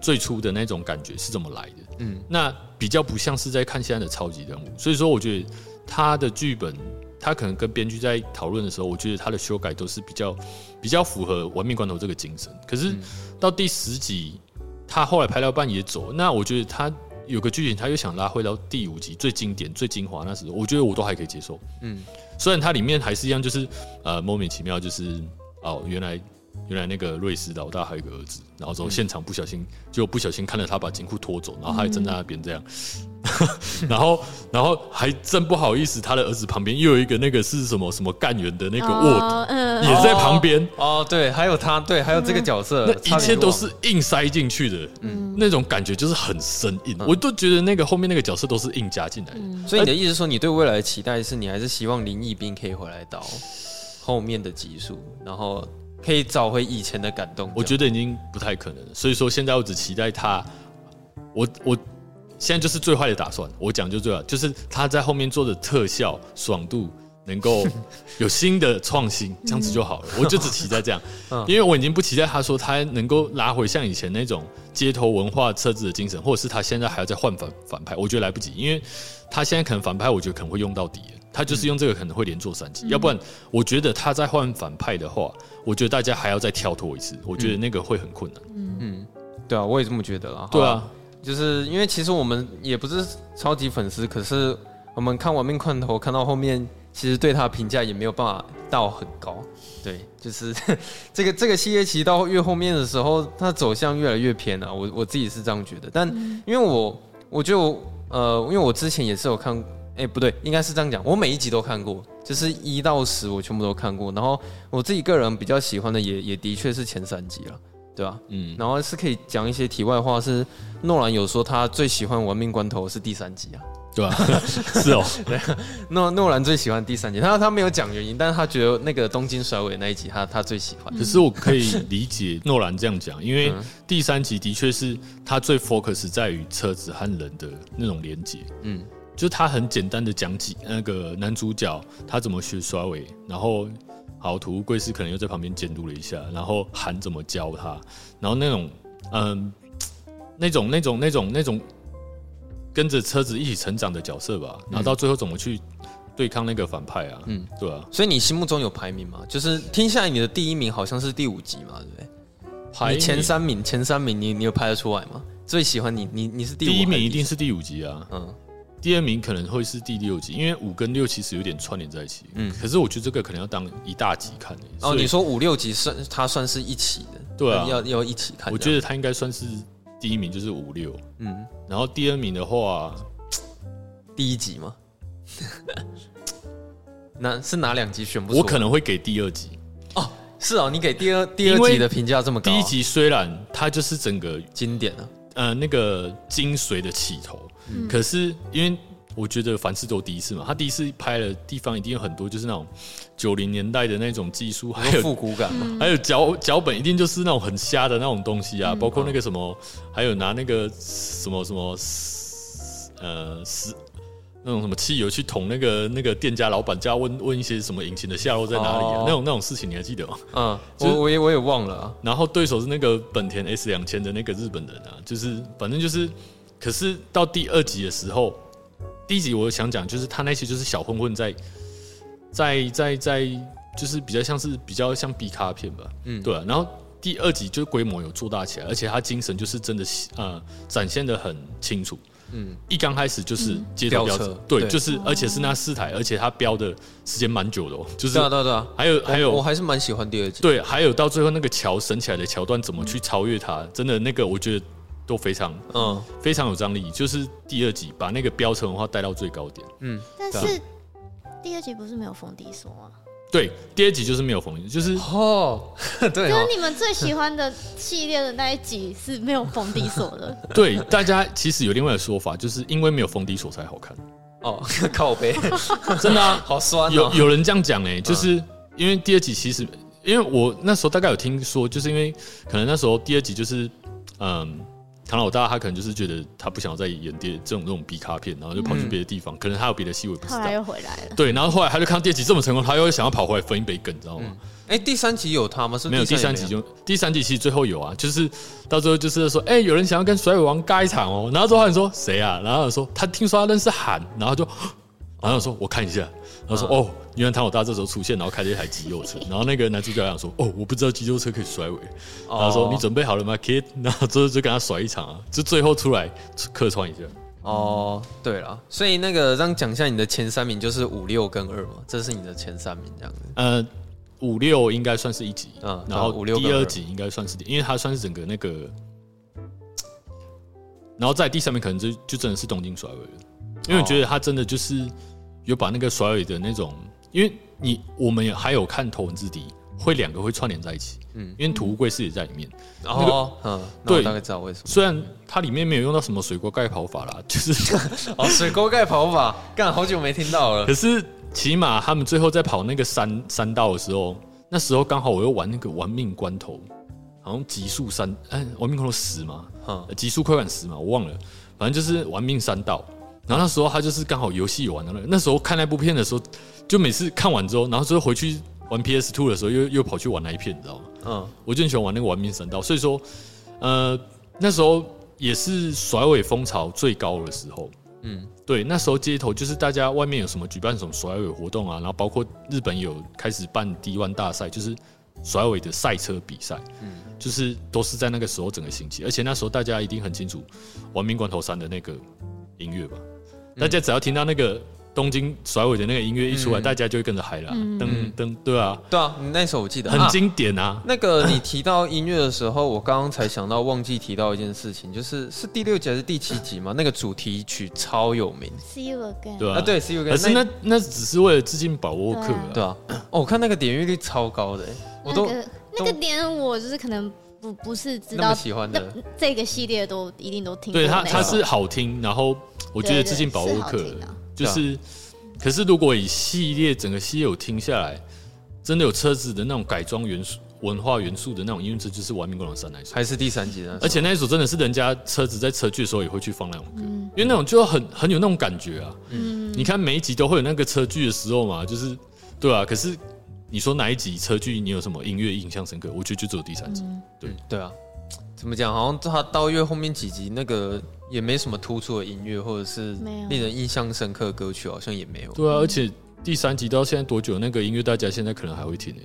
最初的那种感觉是怎么来的？嗯，那比较不像是在看现在的超级人物，所以说我觉得他的剧本，他可能跟编剧在讨论的时候，我觉得他的修改都是比较比较符合《玩命关头》这个精神。可是到第十集，他后来拍到半也走，那我觉得他。有个剧情，他又想拉回到第五集最经典、最精华那时候，我觉得我都还可以接受。嗯，虽然它里面还是一样，就是呃莫名其妙，就是哦原来原来那个瑞士老大还有一个儿子，然后之后现场不小心就不小心看到他把金库拖走，然后他还站在那边这样。嗯 然后，然后还真不好意思，他的儿子旁边又有一个那个是什么什么干员的那个卧底，也在旁边。哦，对，还有他，对，还有这个角色，那一切都是硬塞进去的，嗯，那种感觉就是很生硬。我都觉得那个后面那个角色都是硬加进来的。所以你的意思说，你对未来的期待是你还是希望林义斌可以回来到后面的集数，然后可以找回以前的感动？我觉得已经不太可能了。所以说，现在我只期待他，我我。现在就是最坏的打算，我讲就最好，就是他在后面做的特效爽度能够有新的创新，这样子就好了。我就只期待这样，因为我已经不期待他说他能够拉回像以前那种街头文化车子的精神，或者是他现在还要再换反反派，我觉得来不及，因为他现在可能反派，我觉得可能会用到底，他就是用这个可能会连做三集，要不然我觉得他再换反派的话，我觉得大家还要再跳脱一次，我觉得那个会很困难。嗯，对啊，我也这么觉得啊。对啊。就是因为其实我们也不是超级粉丝，可是我们看《亡命关头》看到后面其实对他评价也没有办法到很高。对，就是 这个这个系列，其实到越后面的时候，它走向越来越偏了。我我自己是这样觉得，但因为我我觉得我呃，因为我之前也是有看，哎，不对，应该是这样讲，我每一集都看过，就是一到十我全部都看过。然后我自己个人比较喜欢的也也的确是前三集了，对吧？嗯，然后是可以讲一些题外话，是诺兰有说他最喜欢《玩命关头》是第三集啊。对吧？是哦，对。诺诺兰最喜欢第三集，他他没有讲原因，但是他觉得那个东京甩尾那一集他，他他最喜欢。可是我可以理解诺兰这样讲，因为第三集的确是他最 focus 在于车子和人的那种连接。嗯，就他很简单的讲起那个男主角他怎么学甩尾，然后好土屋贵司可能又在旁边监督了一下，然后韩怎么教他，然后那种嗯，那种那种那种那种。跟着车子一起成长的角色吧，然后到最后怎么去对抗那个反派啊？嗯，对啊。所以你心目中有排名吗？就是听下来你的第一名好像是第五集嘛，对不对？排前三名，前三名你你有排得出来吗？最喜欢你你你是第五第一名一定是第五集啊，嗯。第二名可能会是第六集，因为五跟六其实有点串联在一起。嗯。可是我觉得这个可能要当一大集看。哦，你说五六集算它算是一起的？对啊，要要一起看。我觉得它应该算是。第一名就是五六，嗯，然后第二名的话，第一集吗？那是哪两集选不出？我可能会给第二集。哦，是哦，你给第二第二集的评价这么高。第一集虽然它就是整个经典了，呃，那个精髓的起头，嗯，可是因为。我觉得凡事都第一次嘛，他第一次拍的地方一定有很多，就是那种九零年代的那种技术，还有复古感嘛，还有脚脚本一定就是那种很瞎的那种东西啊，包括那个什么，还有拿那个什么什么，呃，是那种什么汽油去捅那个那个店家老板家问问一些什么引擎的下落在哪里啊，那种那种事情你还记得吗？嗯，我我也我也忘了啊。然后对手是那个本田 S 两千的那个日本人啊，就是反正就是，可是到第二集的时候。第一集我想讲，就是他那些就是小混混在，在在在，就是比较像是比较像 B 卡片吧，嗯，对啊。然后第二集就规模有做大起来，而且他精神就是真的呃展现的很清楚，嗯，一刚开始就是街头飙车，对，对，就是而且是那四台，而且他飙的时间蛮久的哦，就是对啊对啊，对啊，还有还有，我还是蛮喜欢第二集，对，还有到最后那个桥升起来的桥段怎么去超越它，真的那个我觉得。都非常嗯，非常有张力，就是第二集把那个飙车文化带到最高点。嗯，但是第二集不是没有冯迪索吗？对，第二集就是没有冯迪，就是哦，对，就是你们最喜欢的系列的那一集是没有冯迪索的。对，大家其实有另外的说法，就是因为没有冯迪索才好看。哦，靠背，真的啊，好酸。有有人这样讲哎，就是因为第二集其实，因为我那时候大概有听说，就是因为可能那时候第二集就是嗯。唐老大他可能就是觉得他不想要再演电这种这种 B 卡片，然后就跑去别的地方，嗯、可能他有别的戏，我不知道。后来又回来了。对，然后后来他就看到第二集这么成功，他又想要跑回来分一杯羹，你知道吗？哎、嗯欸，第三集有他吗？是，没有，第三集就第三集其实最后有啊，就是到最后就是说，哎、欸，有人想要跟甩尾王尬一场哦，然后之后他说谁啊？然后说他听说他认识韩，然后就，然后说我看一下。他说：“哦，原来唐老大这时候出现，然后开了一台急救车，然后那个男主角想说：‘哦，我不知道急救车可以甩尾。’然后说：‘你准备好了吗，Kid？’ 然后之后就跟他甩一场啊，就最后出来客串一下。哦，对了，所以那个让讲一下你的前三名就是五六跟二嘛，这是你的前三名这样子。呃，五六应该算是一集，嗯，然后五六第二集应该算是，因为它算是整个那个，然后在第三名可能就就真的是东京甩尾了，因为我觉得他真的就是。”有把那个甩尾的那种，因为你我们还有看《头文字 D》，会两个会串联在一起，嗯，因为土屋贵司也在里面，然后嗯，对，大概知道为什么。虽然它里面没有用到什么水锅盖跑法啦，就是 哦，水锅盖跑法，干好久没听到了。可是起码他们最后在跑那个山山道的时候，那时候刚好我又玩那个玩命关头，好像极速三，哎，玩命关头十嘛，嗯，极速快感十嘛，我忘了，反正就是玩命山道。然后那时候他就是刚好游戏有玩的那那时候看那部片的时候，就每次看完之后，然后之后回去玩 PS Two 的时候，又又跑去玩那一片，你知道吗？嗯，我就很喜欢玩那个玩命神道，所以说，呃，那时候也是甩尾风潮最高的时候。嗯，对，那时候街头就是大家外面有什么举办什么甩尾活动啊，然后包括日本有开始办 D One 大赛，就是甩尾的赛车比赛。嗯，就是都是在那个时候整个兴起，而且那时候大家一定很清楚《亡命关头三》的那个音乐吧。大家只要听到那个东京甩尾的那个音乐一出来，嗯、大家就会跟着嗨了。噔噔，对啊，对啊，那首我记得很经典啊。啊那个你提到音乐的时候，我刚刚才想到，忘记提到一件事情，就是是第六集还是第七集嘛？那个主题曲超有名，See you again。对啊，对，See you again。可是那那只是为了致敬保沃克，对啊。哦，我看那个点阅率超高的，我都那个点我就是可能不不是知道喜欢的这个系列都一定都听。对他他是好听，然后我觉得致敬保沃克，就是。可是，如果以系列整个系列有听下来，真的有车子的那种改装元素、文化元素的那种音乐，这就是《玩命关头三》那一首，还是第三集的？而且那一首真的是人家车子在车距的时候也会去放那种歌，嗯、因为那种就很很有那种感觉啊。嗯，你看每一集都会有那个车距的时候嘛，就是对啊。可是你说哪一集车距你有什么音乐印象深刻？我觉得就只有第三集。嗯、对对啊，怎么讲？好像他到越后面几集那个。也没什么突出的音乐，或者是令人印象深刻的歌曲，好像也没有。对啊，而且第三集到现在多久？那个音乐大家现在可能还会听呢？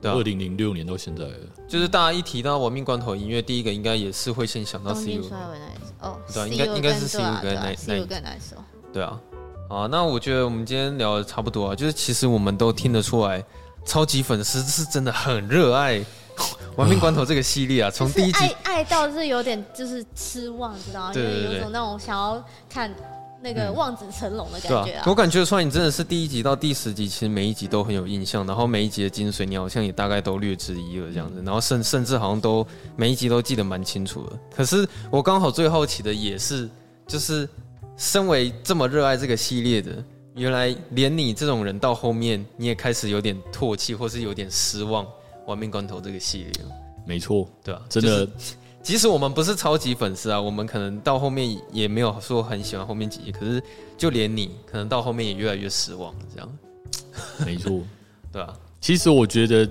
对啊，二零零六年到现在，就是大家一提到《亡命关头》音乐，第一个应该也是会先想到 See You。哦，对啊，应该应该是 You 跟那那首。对啊，啊，那我觉得我们今天聊的差不多啊，就是其实我们都听得出来，超级粉丝是真的很热爱。亡命关头这个系列啊，从第一集爱爱到是有点就是痴望，知道吗？对对有种那种想要看那个望子成龙的感觉啊。我感觉出来，你真的是第一集到第十集，其实每一集都很有印象，然后每一集的精髓，你好像也大概都略知一二这样子，然后甚甚至好像都每一集都记得蛮清楚的。可是我刚好最好奇的也是，就是身为这么热爱这个系列的，原来连你这种人到后面你也开始有点唾弃，或是有点失望。亡命关头这个系列，没错，对啊，真的，即使我们不是超级粉丝啊，我们可能到后面也没有说很喜欢后面几集，可是就连你可能到后面也越来越失望，这样，没错，对啊。其实我觉得，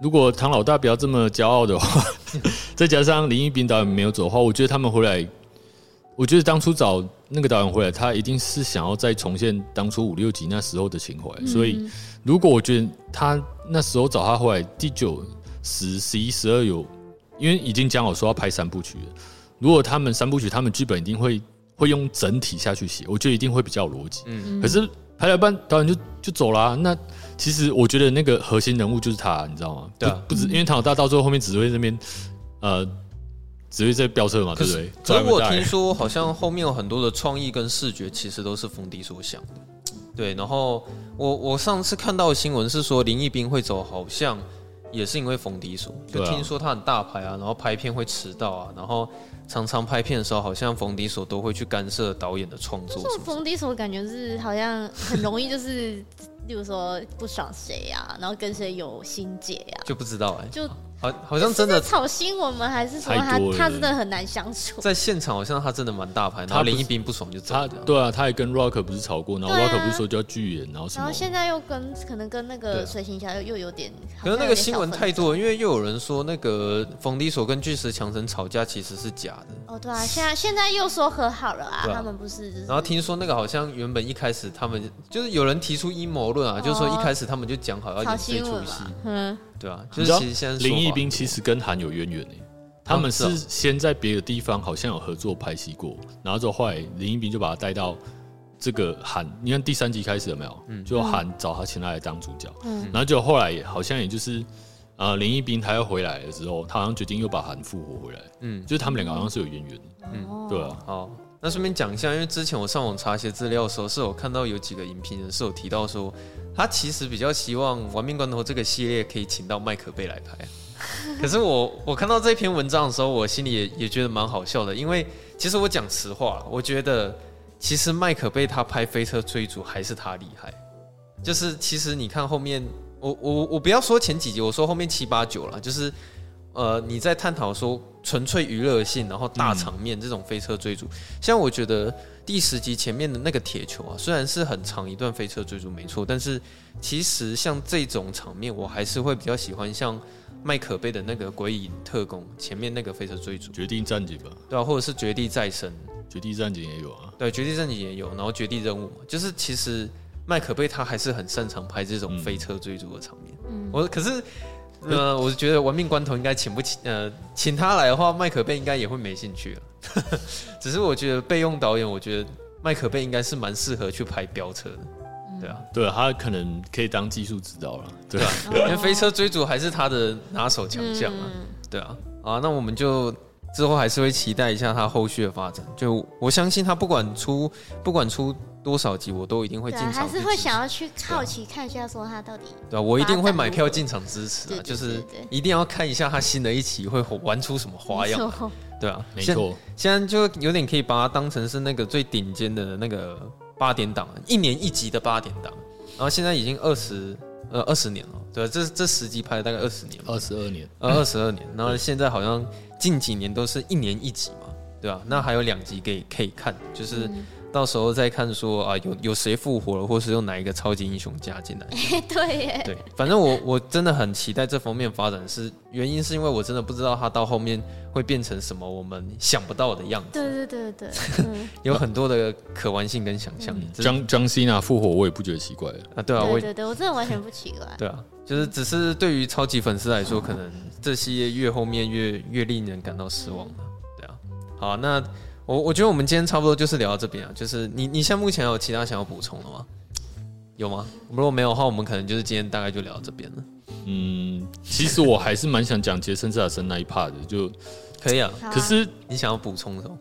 如果唐老大不要这么骄傲的话，再加上林一斌导演没有走的话，我觉得他们回来，我觉得当初找那个导演回来，他一定是想要再重现当初五六集那时候的情怀，嗯、所以。如果我觉得他那时候找他回来，第九、十、十一、十二有，因为已经讲好说要拍三部曲了。如果他们三部曲，他们剧本一定会会用整体下去写，我觉得一定会比较有逻辑。嗯，可是拍了半，导演就就走了啊。那其实我觉得那个核心人物就是他，你知道吗？对啊，不止，因为唐老大到最后后面只会那边，呃，只是在飙车嘛，对不对？可是我听说好像后面有很多的创意跟视觉，其实都是冯迪所想的。对，然后我我上次看到的新闻是说林义斌会走，好像也是因为冯迪所，就听说他很大牌啊，然后拍片会迟到啊，然后常常拍片的时候，好像冯迪所都会去干涉导演的创作。这冯迪所感觉是好像很容易就是，例如说不爽谁呀，然后跟谁有心结呀，就不知道哎，就。好，好像真的炒新闻吗？还是说他他真的很难相处？在现场好像他真的蛮大牌，然后林一斌不爽就走。他对啊，他也跟 Rock 不是吵过，然后 Rock 不是说就要拒演，然后什么？然后现在又跟可能跟那个水行侠又又有点，可能那个新闻太多了，因为又有人说那个冯迪索跟巨石强森吵架其实是假的。哦，对啊，现在现在又说和好了啊，他们不是？然后听说那个好像原本一开始他们就是有人提出阴谋论啊，就是说一开始他们就讲好要演这出戏，嗯。对啊，就是其实现在林义斌其实跟韩有渊源呢，他们是先在别的地方好像有合作拍戏过，然后之后后来林义斌就把他带到这个韩，你看第三集开始有没有？嗯，就韩找他请他来当主角，嗯，然后就后来好像也就是呃林一斌他要回来的时候，他好像决定又把韩复活回来，嗯，就是他们两个好像是有渊源的，嗯，对啊，好，那顺便讲一下，因为之前我上网查一些资料的时候，是有看到有几个影评人是有提到说。他其实比较希望《玩命关头》这个系列可以请到麦可贝来拍，可是我我看到这篇文章的时候，我心里也也觉得蛮好笑的，因为其实我讲实话，我觉得其实麦可贝他拍《飞车追逐》还是他厉害，就是其实你看后面，我我我不要说前几集，我说后面七八九了，就是呃你在探讨说纯粹娱乐性，然后大场面这种飞车追逐，像我觉得。第十集前面的那个铁球啊，虽然是很长一段飞车追逐，没错，但是其实像这种场面，我还是会比较喜欢像麦可贝的那个《鬼影特工》前面那个飞车追逐，绝地战警吧，对啊，或者是绝地再生，绝地战警也有啊，对，绝地战警也有，然后绝地任务，就是其实麦可贝他还是很擅长拍这种飞车追逐的场面，嗯，我可是。呃，我觉得玩命关头应该请不起，呃，请他来的话，麦可贝应该也会没兴趣了。只是我觉得备用导演，我觉得麦可贝应该是蛮适合去拍飙车的。对啊，对啊，他可能可以当技术指导了。对啊，因为飞车追逐还是他的拿手强项啊。对啊，啊，那我们就之后还是会期待一下他后续的发展。就我相信他不管出不管出多少集，我都一定会进场。还是会想要去好奇看一下，说他到底。对啊，我一定会买票进场支持啊，就是一定要看一下他新的一期会玩出什么花样。对啊，没错。现在就有点可以把它当成是那个最顶尖的那个。八点档，一年一集的八点档，然后现在已经二十呃二十年了，对，这这十集拍了大概二十年，二十二年，呃二十二年，然后现在好像近几年都是一年一集嘛，对吧？那还有两集可以可以看，就是。到时候再看说啊，有有谁复活了，或是用哪一个超级英雄加进来？对耶，对，反正我我真的很期待这方面发展，是原因是因为我真的不知道他到后面会变成什么我们想不到的样子。对对对对，有很多的可玩性跟想象。张张希娜复活，我也不觉得奇怪啊。对啊，对对对，我真的完全不奇怪。对啊，就是只是对于超级粉丝来说，可能这些越后面越越令人感到失望了。对啊，好，那。我我觉得我们今天差不多就是聊到这边啊，就是你你现在目前有其他想要补充的吗？有吗？如果没有的话，我们可能就是今天大概就聊到这边了。嗯，其实我还是蛮想讲杰森·斯坦森那一 part 的，就可以啊。啊可是你想要补充什么？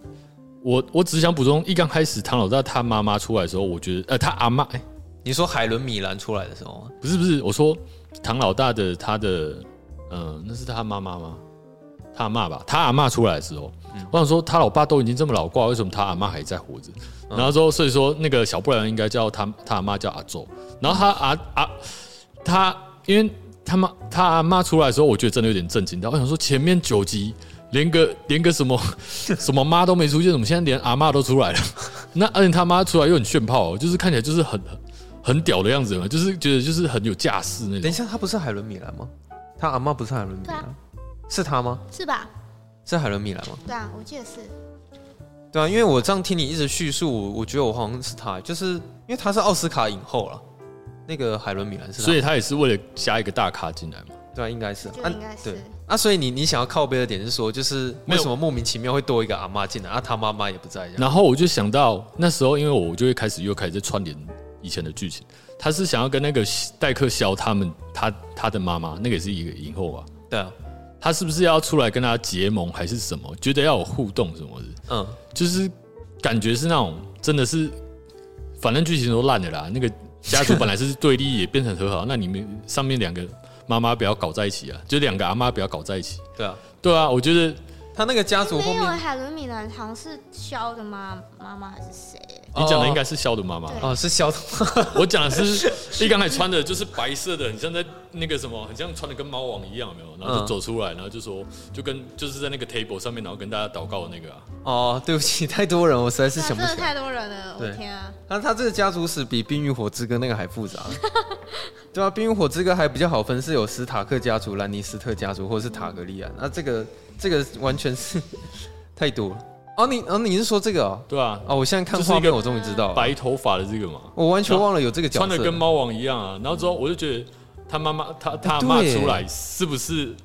我我只想补充，一刚开始唐老大他妈妈出来的时候，我觉得呃他阿妈，哎，你说海伦米兰出来的时候吗？不是不是，我说唐老大的他的，嗯、呃，那是他妈妈吗？他阿妈吧，他阿妈出来的时候。我想说，他老爸都已经这么老挂，为什么他阿妈还在活着？然后说，所以说那个小布莱恩应该叫他他阿妈叫阿周。然后他阿阿他，因为他妈他阿妈出来的时候，我觉得真的有点震惊到。我想说，前面九集连个连个什么 什么妈都没出现，怎么现在连阿妈都出来了？那而且他妈出来又很炫炮，就是看起来就是很很屌的样子嘛，就是觉得就是很有架势那种。等一下，他不是海伦米兰吗？他阿妈不是海伦米兰，是他吗？是吧？是海伦米兰吗？对啊，我记得是。对啊，因为我这样听你一直叙述，我我觉得我好像是他，就是因为他是奥斯卡影后了。那个海伦米兰是，所以他也是为了加一个大咖进来嘛？对啊，应该是。应该是。对啊，所以你你想要靠背的点是说，就是为什么莫名其妙会多一个阿妈进来啊？他妈妈也不在。然后我就想到那时候，因为我就会开始又开始在串联以前的剧情。他是想要跟那个戴克肖他们，他他的妈妈，那个也是一个影后啊？对啊。他是不是要出来跟他结盟，还是什么？觉得要有互动什么的？嗯，就是感觉是那种真的是，反正剧情都烂的啦。那个家族本来是对立，也变成和好。那你们上面两个妈妈不要搞在一起啊，就两个阿妈不要搞在一起。对啊，对啊，我觉得他那个家族后面，没有海伦米兰好像是肖的妈妈妈还是谁？你讲的应该是消毒妈妈哦，是消毒。我讲的是，一刚才穿的就是白色的，很像在那个什么，很像穿的跟猫王一样，有没有？然后就走出来，然后就说，就跟就是在那个 table 上面，然后跟大家祷告的那个啊。哦，对不起，太多人，我实在是想不起来。真的太多人了，我天啊！那他这个家族史比《冰与火之歌》那个还复杂。对啊，《冰与火之歌》还比较好分，是有史塔克家族、兰尼斯特家族，或者是塔格利安。那这个这个完全是 太多了。哦，你哦，你是说这个哦？对啊，哦，我现在看画面，我终于知道白头发的这个嘛，我完全忘了有这个角色，穿的跟猫王一样啊。然后之后我就觉得他妈妈，他他骂出来是不是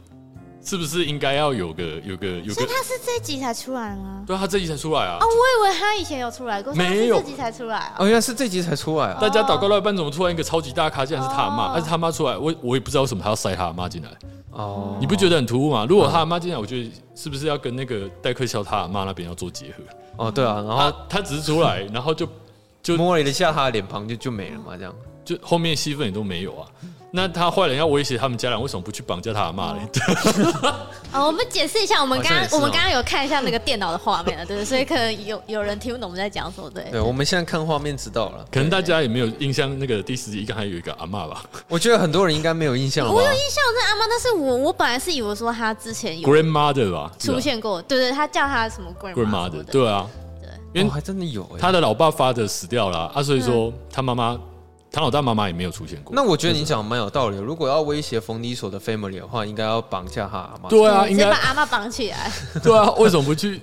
是不是应该要有个有个有个？所以他是这集才出来吗？对，他这集才出来啊。哦，我以为他以前有出来过，没有，这集才出来啊。哦，原来是这集才出来啊。大家祷告到一半，怎么突然一个超级大咖，竟然是他妈？但是他妈出来，我我也不知道为什么他要塞他妈进来。哦，你不觉得很突兀吗？如果他妈进来，我觉得是不是要跟那个戴克肖他妈那边要做结合？哦，对啊，然后他只是出来，然后就就摸了一下他的脸庞，就就没了嘛，这样，就后面戏份也都没有啊。那他坏人要威胁他们家人，为什么不去绑架他阿妈嘞？哦，我们解释一下，我们刚刚我们刚刚有看一下那个电脑的画面了，对，所以可能有有人听不懂我们在讲什么，对。对，我们现在看画面知道了，可能大家也没有印象，那个第十集刚还有一个阿妈吧？我觉得很多人应该没有印象。我有印象，这阿妈，但是我我本来是以为说他之前有 grandmother 吧出现过，对对，他叫他什么 grandmother，对啊。因为还真的有，他的老爸 father 死掉了啊，所以说他妈妈，唐老大妈妈也没有出现过。那我觉得你讲蛮有道理。如果要威胁冯迪所的 family 的话，应该要绑架他阿妈。对啊，应该把阿妈绑起来。对啊，为什么不去？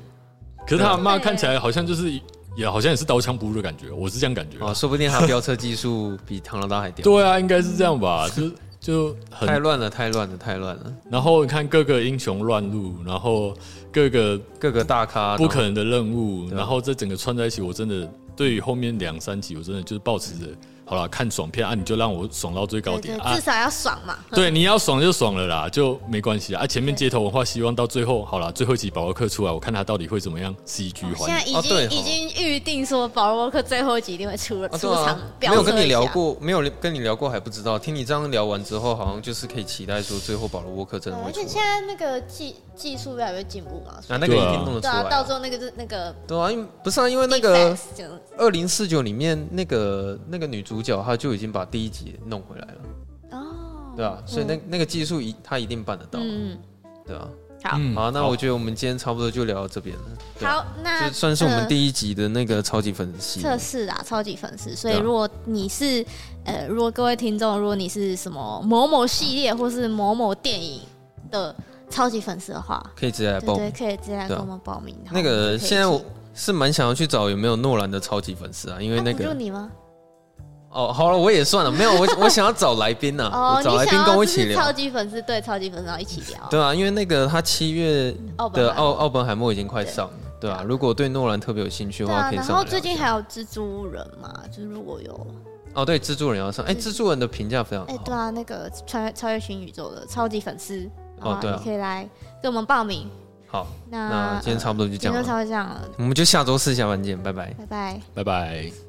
可是他阿妈看起来好像就是也好像也是刀枪不入的感觉，我是这样感觉。啊，说不定他飙车技术比唐老大还屌。对啊，应该是这样吧？就就很太乱了，太乱了，太乱了。然后你看各个英雄乱入，然后。各个各个大咖不可能的任务，然后这整个串在一起，我真的对于后面两三集，我真的就是抱持着。好了，看爽片啊，你就让我爽到最高点啊！至少要爽嘛。对，你要爽就爽了啦，就没关系啊。前面街头文化希望到最后，好了，最后一集保罗克出来，我看他到底会怎么样 CG 还原。现在已经已经预定说保罗克最后一集一定会出了出场，没有跟你聊过，没有跟你聊过还不知道。听你这样聊完之后，好像就是可以期待说最后保罗沃克真的会出来。而且现在那个技技术越来越进步嘛，啊，那个一定弄得出来。到时候那个是那个对啊，因为不是啊，因为那个二零四九里面那个那个女主角她就已经。把第一集弄回来了。哦，对啊，所以那那个技术一她一定办得到，嗯，对啊，好，好，那我觉得我们今天差不多就聊到这边了。好，那就算是我们第一集的那个超级粉丝。测试啊，超级粉丝。所以如果你是呃，如果各位听众，如果你是什么某某系列或是某某电影的超级粉丝的话，可以直接来报，对，可以直接来跟我们报名。那个现在我是蛮想要去找有没有诺兰的超级粉丝啊，因为那个就你吗？哦，好了，我也算了，没有我，我想要找来宾呢、啊，哦、找来宾跟我一起聊。超级粉丝对超级粉丝，然后一起聊。对啊，因为那个他七月的奥奥本海默已经快上了，对啊，如果对诺兰特别有兴趣的话，可以上。然后最近还有蜘蛛人嘛，就是如果有哦，对，蜘蛛人要上，哎，蜘蛛人的评价非常好。哎，对啊，那个穿越超越新宇宙的超级粉丝哦，对，可以来给我们报名。好，那那今天差不多就这样了，差不多这样了，我们就下周四下班见，拜拜，拜拜，拜拜。